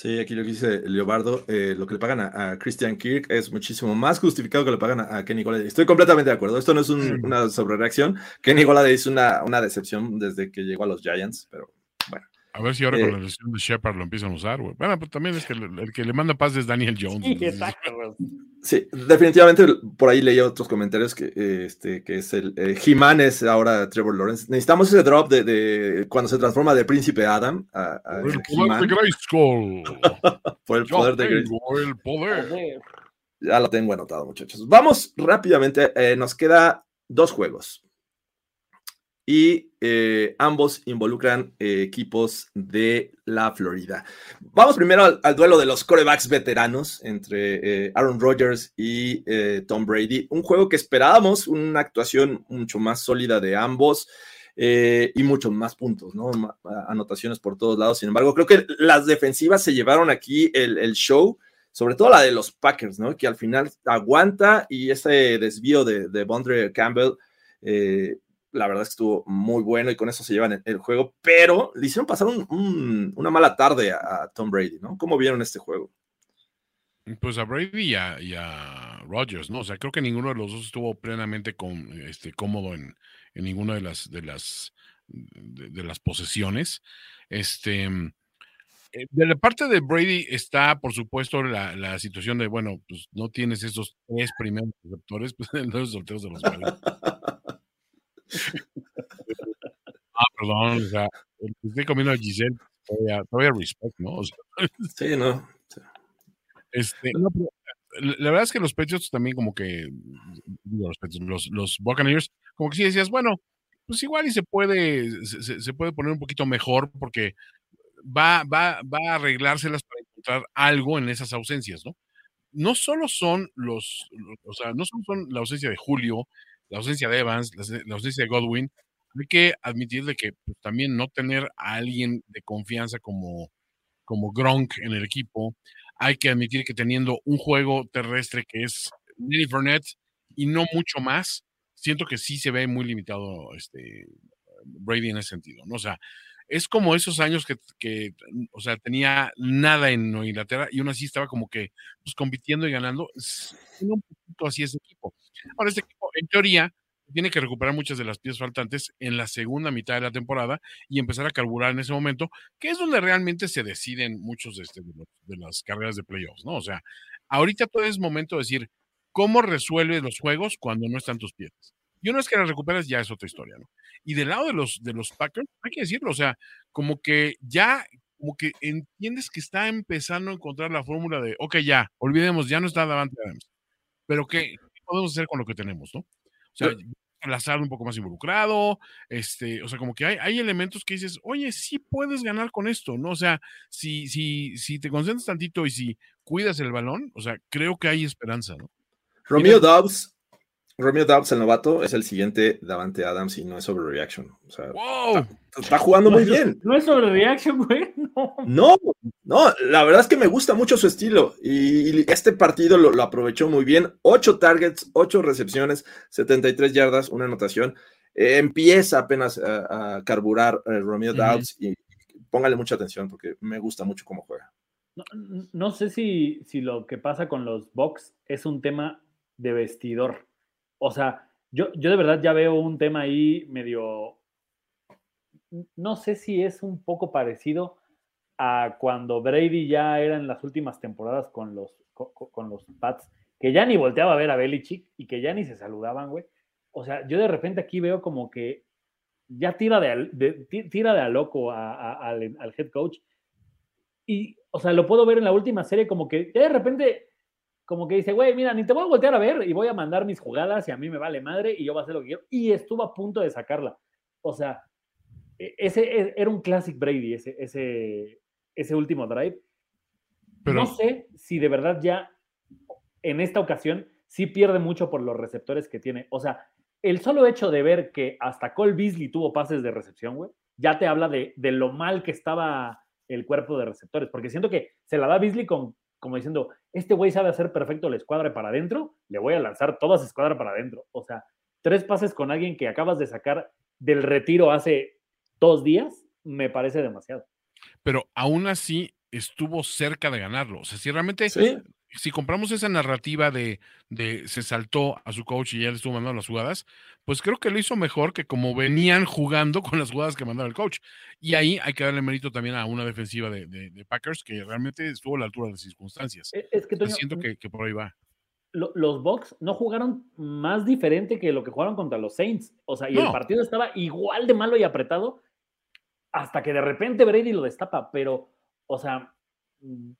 Sí, aquí lo que dice Leobardo, eh, lo que le pagan a, a, Christian Kirk es muchísimo más justificado que le pagan a, a Kenny Golladay. Estoy completamente de acuerdo. Esto no es un, una sobrereacción. Kenny Golladay es una, una decepción desde que llegó a los Giants, pero. A ver si ahora Eh, con la lesión de Shepard lo empiezan a usar, güey. Bueno, pues también es que el, el que le manda paz es Daniel Jones. Sí, exacto, güey. Sí, definitivamente por ahí leí otros comentarios que, eh, este, que es el eh, He-Man es ahora Trevor Lawrence. Necesitamos ese drop de, de cuando se transforma de Príncipe Adam a, a Por el poder de Grayskull. por el Yo poder de tengo el poder. Ya lo tengo anotado, muchachos. Vamos rápidamente. eh, nos queda dos juegos. Y eh, ambos involucran eh, equipos de la Florida. Vamos primero al, duelo de los corebacks veteranos entre eh, Aaron Rodgers y Tom Brady. Un juego que esperábamos, una actuación mucho más sólida de ambos. y muchos más puntos, ¿no? Anotaciones por todos lados. Sin embargo, creo que las defensivas se llevaron aquí el, show sobre todo la de los Packers, ¿no? Que al final aguanta y ese desvío de, de Bondre Campbell, la verdad es que estuvo muy bueno y con eso se llevan el, el juego, pero le hicieron pasar un- un- una mala tarde a, a Tom Brady, ¿no? ¿Cómo vieron este juego? Pues a Brady y a, y a Rodgers, ¿no? O sea, creo que ninguno de los dos estuvo plenamente con, este, cómodo en, en ninguna de las de las de, de las posesiones. Este eh, de la parte de Brady está, por supuesto, la, la situación de, bueno, pues no tienes esos tres primeros receptores, pues los solteros de los Bengals. Ah, perdón, o sea, estoy comiendo a Giselle, todavía, todavía respect, ¿no? O sea, Sí, ¿no? Este, no, pero, la verdad es que los Patriots también como que, los, los, los Buccaneers, como que sí decías, bueno, pues igual y se puede, se, puede poner un poquito mejor porque va, va, va a arreglárselas para encontrar algo en esas ausencias, ¿no? No solo son los, los- o sea, no solo son la ausencia de Julio, la ausencia de Evans, la, ausencia de Godwin, hay que admitir de que pues, también no tener a alguien de confianza como, como Gronk en el equipo, hay que admitir que teniendo un juego terrestre que es Lenny Fournette y no mucho más, siento que sí se ve muy limitado este Brady en ese sentido, ¿no? O sea, es como esos años que, o sea, tenía nada en Inglaterra y aún así estaba como que pues, compitiendo y ganando. Es un poquito así ese equipo. Ahora, este equipo, en teoría, tiene que recuperar muchas de las piezas faltantes en la segunda mitad de la temporada y empezar a carburar en ese momento, que es donde realmente se deciden muchos de, este, de, los- de las carreras de playoffs, ¿no? O sea, ahorita todo es momento de decir, ¿cómo resuelves los juegos cuando no están tus piezas? Y una vez que las recuperas, ya es otra historia, ¿no? Y del lado de los, de los Packers, hay que decirlo, o sea, como que ya, como que entiendes que está empezando a encontrar la fórmula de, ok, ya, olvidemos, ya no está Davante Adams, pero ¿qué, qué podemos hacer con lo que tenemos, no? O sea, Lazard un poco más involucrado, este, o sea, como que hay, hay elementos que dices, oye, sí puedes ganar con esto, ¿no? O sea, si, si, si te concentras tantito y si cuidas el balón, o sea, creo que hay esperanza, ¿no? Romeo Dobbs, Romeo Dobbs, el novato, es el siguiente Davante Adams y no es overreaction. O sea, ¡Wow! está jugando muy bien. No es sobre reaction, güey. No. No, no, la verdad es que me gusta mucho su estilo y, y este partido lo, lo aprovechó muy bien. Ocho targets, ocho recepciones, 73 yardas, una anotación. Eh, empieza apenas a, a carburar eh, Romeo Ujú. Doubs y póngale mucha atención porque me gusta mucho cómo juega. No, no sé si, si lo que pasa con los Bucks es un tema de vestidor. O sea, yo, yo de verdad ya veo un tema ahí medio. No sé si es un poco parecido a cuando Brady ya era en las últimas temporadas con los, con, los Pats, que ya ni volteaba a ver a Belichick y que ya ni se saludaban, güey. O sea, yo de repente aquí veo como que ya tira de, tira de a loco al, al head coach. Y, o sea, lo puedo ver en la última serie como que de repente, como que dice, güey, mira, ni te voy a voltear a ver y voy a mandar mis jugadas y a mí me vale madre y yo voy a hacer lo que quiero. Y estuvo a punto de sacarla. O sea, e- ese e- era un classic Brady, ese, ese, ese último drive. Pero No sé si de verdad ya en esta ocasión sí pierde mucho por los receptores que tiene. O sea, el solo hecho de ver que hasta Cole Beasley tuvo pases de recepción, güey, ya te habla de, de lo mal que estaba el cuerpo de receptores. Porque siento que se la da Beasley con, como diciendo, este güey sabe hacer perfecto la escuadra para adentro, le voy a lanzar toda su escuadra para adentro. O sea, tres pases con alguien que acabas de sacar del retiro hace dos días, me parece demasiado. Pero aún así estuvo cerca de ganarlo. O sea, si realmente, Sí. Si compramos esa narrativa de, de se saltó a su coach y ya le estuvo mandando las jugadas, pues creo que lo hizo mejor que como venían jugando con las jugadas que mandaba el coach. Y ahí hay que darle mérito también a una defensiva de, de- de Packers que realmente estuvo a la altura de las circunstancias. E- Es que Toño, siento que, que por ahí va. lo- los Bucks no jugaron más diferente que lo que jugaron contra los Saints. O sea, y el partido estaba igual de malo y apretado hasta que de repente Brady lo destapa. Pero, o sea,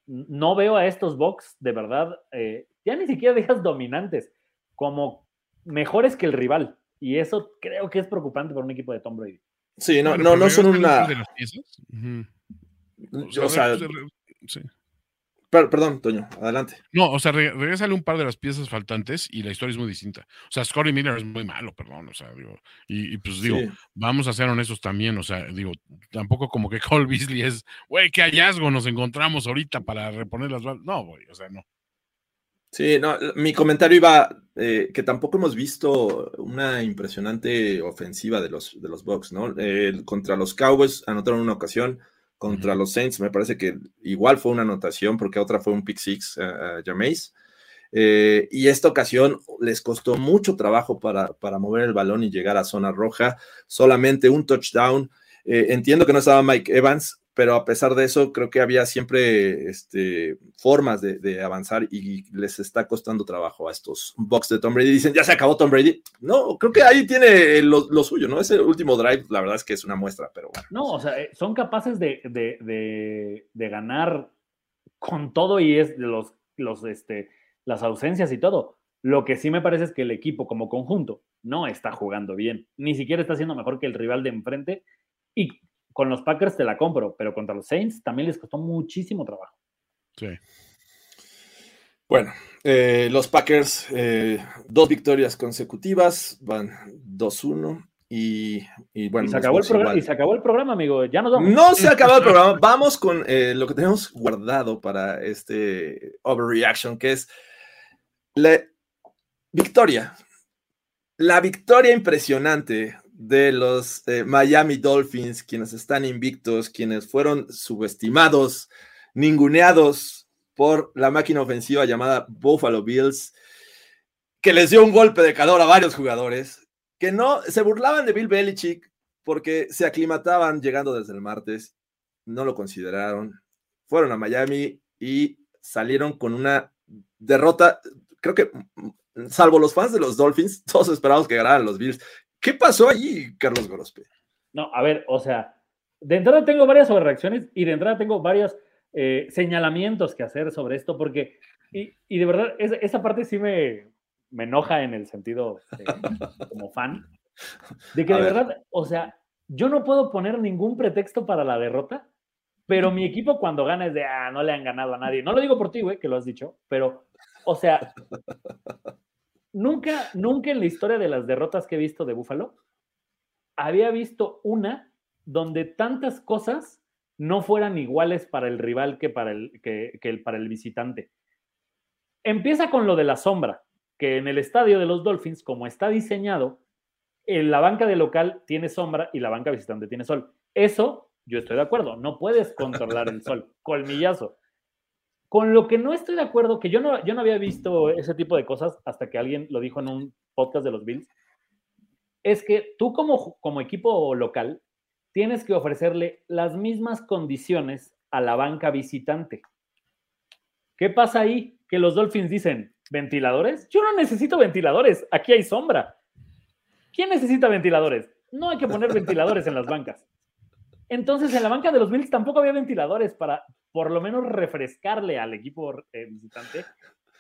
no veo a estos Bucks de verdad, eh, ya ni siquiera dejas dominantes, como mejores que el rival. Y eso creo que es preocupante para un equipo de Tom Brady. Sí, no, Bueno, no, no son una. de piezas. Ujú. O sea, sí. Per- perdón, Toño, adelante. No, o sea, re- regrésale un par de las piezas faltantes y la historia es muy distinta. O sea, Scotty Miller es muy malo, perdón, o sea, digo, y, y pues digo, Sí. vamos a ser honestos también, o sea, digo, tampoco como que Cole Beasley es, güey, qué hallazgo nos encontramos ahorita para reponer las balas. No, güey, o sea, no. Sí, no, mi comentario iba eh, que tampoco hemos visto una impresionante ofensiva de los, de los Bucks, ¿no? Eh, contra los Cowboys anotaron una ocasión, contra los Saints me parece que igual fue una anotación porque otra fue un pick six a, a Jameis. Eh, y esta ocasión les costó mucho trabajo para, para mover el balón y llegar a zona roja, solamente un touchdown. Eh, entiendo que no estaba Mike Evans, pero a pesar de eso, creo que había siempre este, formas de, avanzar y les está costando trabajo a estos Bucks de Tom Brady. Dicen, ya se acabó Tom Brady. No, creo que ahí tiene lo, lo suyo, ¿no? Ese último drive, la verdad es que es una muestra, pero bueno. No, o sea, eh, son capaces de, de- de- ganar con todo y es de los, los, este, las ausencias y todo. Lo que sí me parece es que el equipo como conjunto no está jugando bien. Ni siquiera está siendo mejor que el rival de enfrente. Y con los Packers te la compro, pero contra los Saints también les costó muchísimo trabajo. Sí. Bueno, eh, los Packers, eh, dos victorias consecutivas, van 2-1 y, y bueno. y, se acabó el programa, igual. y se acabó el programa, amigo. Ya nos vamos. No se ha acabado el programa. Vamos con eh, lo que tenemos guardado para este overreaction, que es la victoria. La victoria impresionante de los eh, Miami Dolphins, quienes están invictos, quienes fueron subestimados, ninguneados por la máquina ofensiva llamada Buffalo Bills, que les dio un golpe de calor a varios jugadores, que no se burlaban de Bill Belichick porque se aclimataban llegando desde el martes, no lo consideraron, fueron a Miami y salieron con una derrota, creo que mm, salvo los fans de los Dolphins, todos esperábamos que ganaran los Bills. ¿Qué pasó allí, Carlos Gorospe? No, a ver, o sea, de entrada tengo varias sobrereacciones y de entrada tengo varios eh, señalamientos que hacer sobre esto, porque, y, y de verdad, es- esa parte sí me, me enoja en el sentido eh, como fan, de que A de ver. verdad, o sea, yo no puedo poner ningún pretexto para la derrota, pero mi equipo cuando gana es de, ah, no le han ganado a nadie. No lo digo por ti, güey, que lo has dicho, pero, o sea, nunca, nunca en la historia de las derrotas que he visto de Búfalo, había visto una donde tantas cosas no fueran iguales para el rival que para el, que, para el visitante. Empieza con lo de la sombra, que en el estadio de los Dolphins, como está diseñado, en la banca de local tiene sombra y la banca visitante tiene sol. Eso, yo estoy de acuerdo, no puedes controlar el sol, colmillazo. Con lo que no estoy de acuerdo, que yo no, yo no había visto ese tipo de cosas hasta que alguien lo dijo en un podcast de los Bills, es que tú como, como equipo local tienes que ofrecerle las mismas condiciones a la banca visitante. ¿Qué pasa ahí? Que los Dolphins dicen, ¿ventiladores? Yo no necesito ventiladores, aquí hay sombra. ¿Quién necesita ventiladores? No hay que poner ventiladores en las bancas. Entonces, en la banca de los Bills tampoco había ventiladores para por lo menos refrescarle al equipo eh, visitante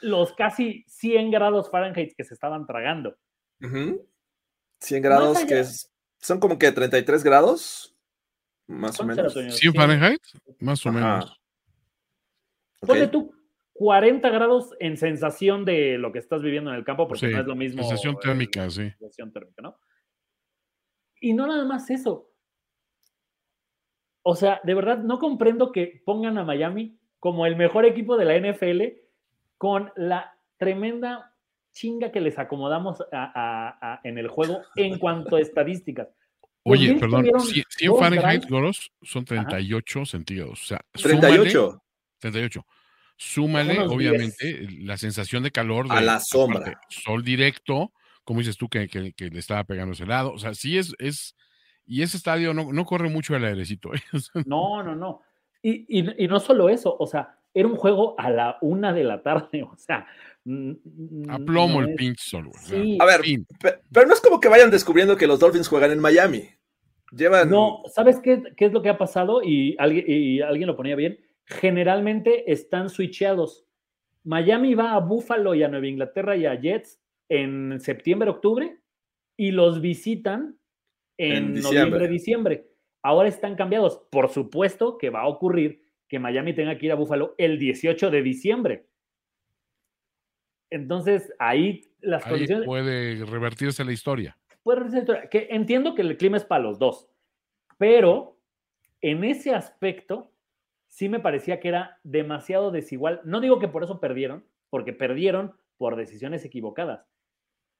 los casi 100 grados Fahrenheit que se estaban tragando. Ujú. 100 grados, allá- que es, son como que 33 grados, más o ¿Cuánto menos. Toño? ¿100 Sí. Fahrenheit? Más o Ajá. menos. Ponle tú 40 grados en sensación de lo que estás viviendo en el campo, porque Sí, no es lo mismo. sensación eh, térmica, sí. sensación térmica, ¿no? Y no nada más eso. O sea, de verdad no comprendo que pongan a Miami como el mejor equipo de la NFL con la tremenda chinga que les acomodamos a- a- a- en el juego en cuanto a estadísticas. Oye, perdón, tuvieron 100, 100 dos Fahrenheit. Goros, son 38 centígrados. O sea, 38 38. Súmale, Unos obviamente, la sensación de calor de a la aparte, sombra. sol directo, como dices tú, que, que- que le estaba pegando ese lado. O sea, sí es, es, y ese estadio no, no corre mucho el airecito. ¿eh? No, no, no. Y, y- y no solo eso, o sea, era un juego a la una de la tarde, o sea. a plomo no el es- pinche sol. güey, o sea, Sí. A ver, pero no es como que vayan descubriendo que los Dolphins juegan en Miami. Llevan. No, ¿sabes qué, qué es lo que ha pasado? Y alguien, y alguien lo ponía bien. Generalmente están switcheados. Miami va a Buffalo y a Nueva Inglaterra y a Jets en septiembre, octubre, y los visitan en, En noviembre, diciembre. Ahora están cambiados. Por supuesto que va a ocurrir que Miami tenga que ir a Buffalo el 18 de diciembre. Entonces, ahí las Ahí condiciones puede revertirse la historia. puede ser historia, que entiendo que el clima es para los dos, pero en ese aspecto sí me parecía que era demasiado desigual. No digo que por eso perdieron, porque perdieron por decisiones equivocadas,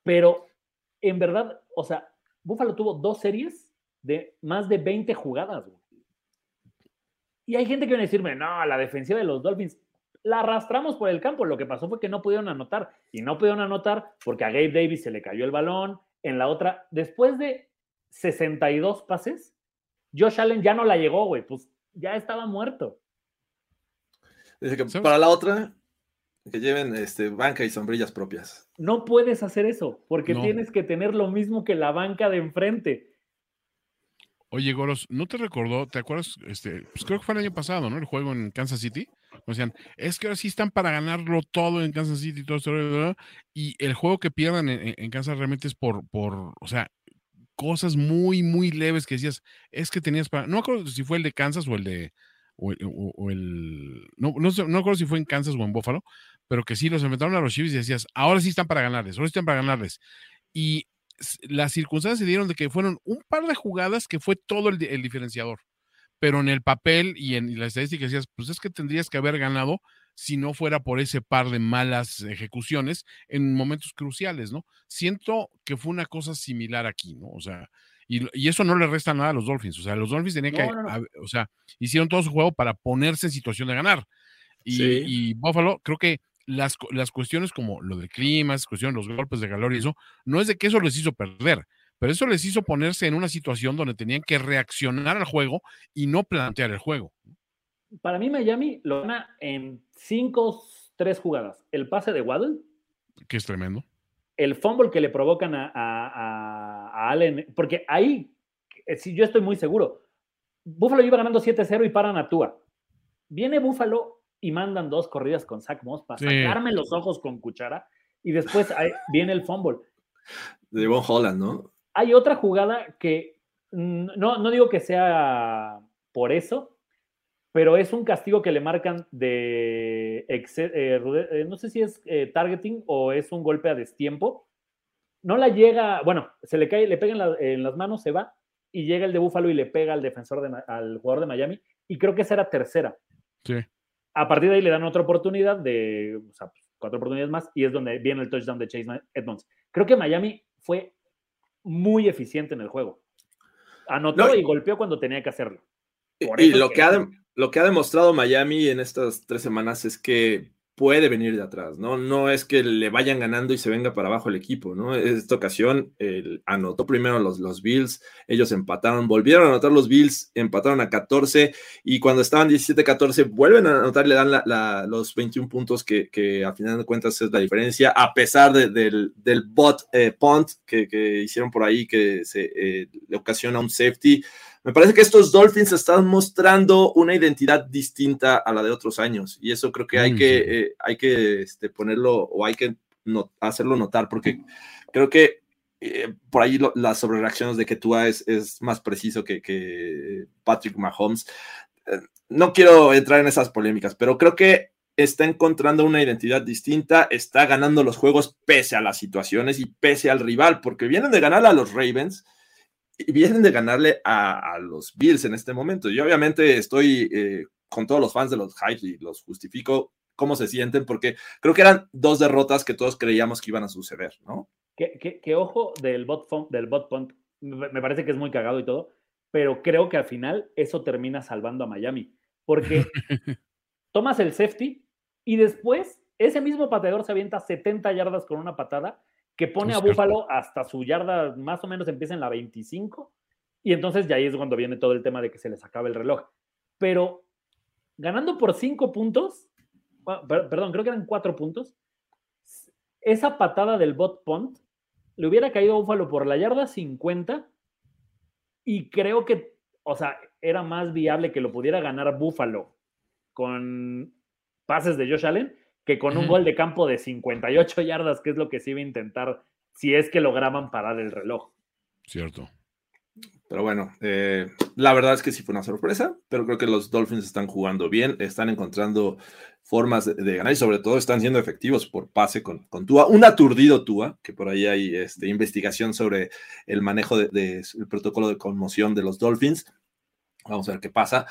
pero en verdad, o sea, Buffalo tuvo dos series de más de 20 jugadas. güey. Y hay gente que viene a decirme, no, la defensiva de los Dolphins la arrastramos por el campo. Lo que pasó fue que no pudieron anotar. Y no pudieron anotar porque a Gabe Davis se le cayó el balón. En la otra, después de 62 pases, Josh Allen ya no la llegó, güey. Pues ya estaba muerto. Dice que para la otra, que lleven este, banca y sombrillas propias. No puedes hacer eso porque No. tienes que tener lo mismo que la banca de enfrente. Oye, Goros, ¿no te recordó? ¿Te acuerdas? Este, pues creo que fue el año pasado, ¿no? El juego en Kansas City. O decían, es que ahora sí están para ganarlo todo en Kansas City, todo esto, y el juego que pierdan en, Kansas realmente es por, por, o sea, cosas muy, muy leves que decías, es que tenías para, no me acuerdo si fue el de Kansas o el de, o, el- o- o el, no, no, sé- no me acuerdo si fue en Kansas o en Buffalo, pero que sí los enfrentaron a los Chiefs y decías, ahora sí están para ganarles, ahora sí están para ganarles. Y las circunstancias se dieron de que fueron un par de jugadas que fue todo el, el diferenciador. Pero en el papel y en y la estadística decías, pues es que tendrías que haber ganado si no fuera por ese par de malas ejecuciones en momentos cruciales, ¿no? Siento que fue una cosa similar aquí, ¿no? O sea, y, y eso no le resta nada a los Dolphins. O sea, los Dolphins tenían que, No, no, no. a- o sea, hicieron todo su juego para ponerse en situación de ganar. Y, Sí. y Buffalo, creo que las, las cuestiones como lo del clima, las cuestiones, los golpes de calor y eso, no es de que eso les hizo perder, pero eso les hizo ponerse en una situación donde tenían que reaccionar al juego y no plantear el juego. Para mí, Miami lo gana en 5, 3 jugadas. El pase de Waddle, que es tremendo. el fumble que le provocan a, a- a- a Allen, porque ahí, eh, sí, yo estoy muy seguro. Buffalo iba ganando 7-0 y paran a Tua. Viene Buffalo y mandan dos corridas con Zach Moss para Sí. sacarme los ojos con cuchara y después viene el fumble. De Von Holland, ¿no? Hay otra jugada que no, no digo que sea por eso, pero es un castigo que le marcan de, eh, rude- eh, no sé si es eh, targeting o es un golpe a destiempo. No la llega, bueno, se le cae, le pega en, la- en las manos, se va y llega el de Búfalo y le pega al defensor, de, al jugador de Miami y creo que esa era tercera. Sí. A partir de ahí le dan otra oportunidad de, o sea, cuatro oportunidades más y es donde viene el touchdown de Chase Edmonds. Creo que Miami fue muy eficiente en el juego. Anotó No, y- golpeó cuando tenía que hacerlo. Por Y que, ha, lo que ha demostrado Miami en estas tres semanas es que puede venir de atrás, ¿no? No es que le vayan ganando y se venga para abajo el equipo, ¿no? Esta ocasión anotó primero los, los Bills, ellos empataron, volvieron a anotar los Bills, empataron a 14 y cuando estaban 17-14 vuelven a anotar, le dan la- los 21 puntos que, que a final de cuentas es la diferencia, a pesar de- del, del bot eh, punt que, que hicieron por ahí que se, eh, le ocasiona un safety. Me parece que estos Dolphins están mostrando una identidad distinta a la de otros años y eso creo que hay Mm, que, eh, hay que este, ponerlo o hay que no- hacerlo notar porque creo que eh, por ahí lo- las sobrereacciones de que tú es, es más preciso que, que Patrick Mahomes. Eh, no quiero entrar en esas polémicas, pero creo que está encontrando una identidad distinta, está ganando los juegos pese a las situaciones y pese al rival, porque vienen de ganarle a los Ravens vienen de ganarle a, a los Bills en este momento. Yo obviamente estoy eh, con todos los fans de los Hypes y los justifico cómo se sienten, porque creo que eran dos derrotas que todos creíamos que iban a suceder, ¿no? Que, que- que ojo del bot, del bot punt. me me parece que es muy cagado y todo, pero creo que al final eso termina salvando a Miami, porque tomas el safety y después ese mismo pateador se avienta 70 yardas con una patada que pone a. Búfalo hasta su yarda, más o menos empieza en la 25, y entonces ya ahí es cuando viene todo el tema de que se les acaba el reloj. Pero ganando por 5 puntos, per- perdón, creo que eran 4 puntos, esa patada del bot punt le hubiera caído a Búfalo por la yarda 50 y creo que, o sea, era más viable que lo pudiera ganar Búfalo con pases de Josh Allen que con un gol de campo de 58 yardas, que es lo que se iba a intentar si es que lograban parar el reloj. Cierto. Pero bueno, eh, la verdad es que sí fue una sorpresa, pero creo que los Dolphins están jugando bien, están encontrando formas de, de ganar y sobre todo están siendo efectivos por pase con, con Tua. Un aturdido Tua, que por ahí hay este, investigación sobre el manejo del de, el protocolo de conmoción de los Dolphins. Vamos a ver qué pasa.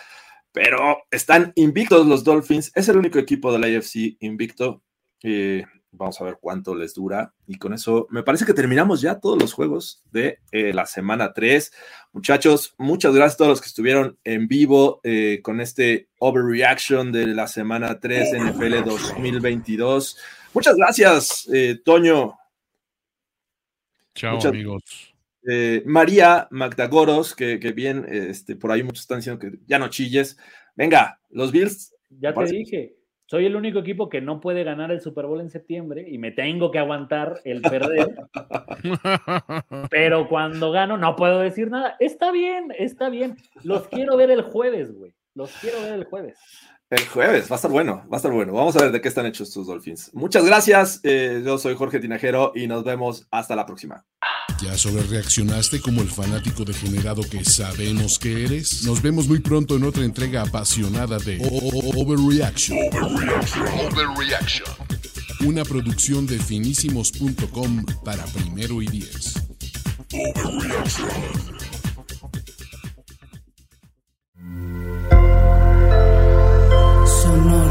Pero están invictos los Dolphins. Es el único equipo de la AFC invicto. Eh, vamos a ver cuánto les dura. Y con eso me parece que terminamos ya todos los juegos de eh, la semana 3. Muchachos, muchas gracias a todos los que estuvieron en vivo eh, con este overreaction de la semana 3 de NFL 2022. Muchas gracias, Toño. Chao, Muchas- amigos. Eh, María Magdagoros, que, que bien, este, por ahí muchos están diciendo que ya no chilles. Venga, los Bills. Ya te dije, soy el único equipo que no puede ganar el Super Bowl en septiembre y me tengo que aguantar el perder, pero cuando gano no puedo decir nada. Está bien, está bien. Los quiero ver el jueves, güey. Los quiero ver el jueves. El jueves, va a estar bueno, va a estar bueno. Vamos a ver de qué están hechos estos Dolphins. Muchas gracias. eh, yo soy Jorge Tinajero y nos vemos hasta la próxima. ¿Ya sobre reaccionaste como el fanático degenerado que sabemos que eres? Nos vemos muy pronto en otra entrega apasionada de O- O- Overreaction. Overreaction. Una producción de finísimos.com para primero y diez. Overreaction. sonoro.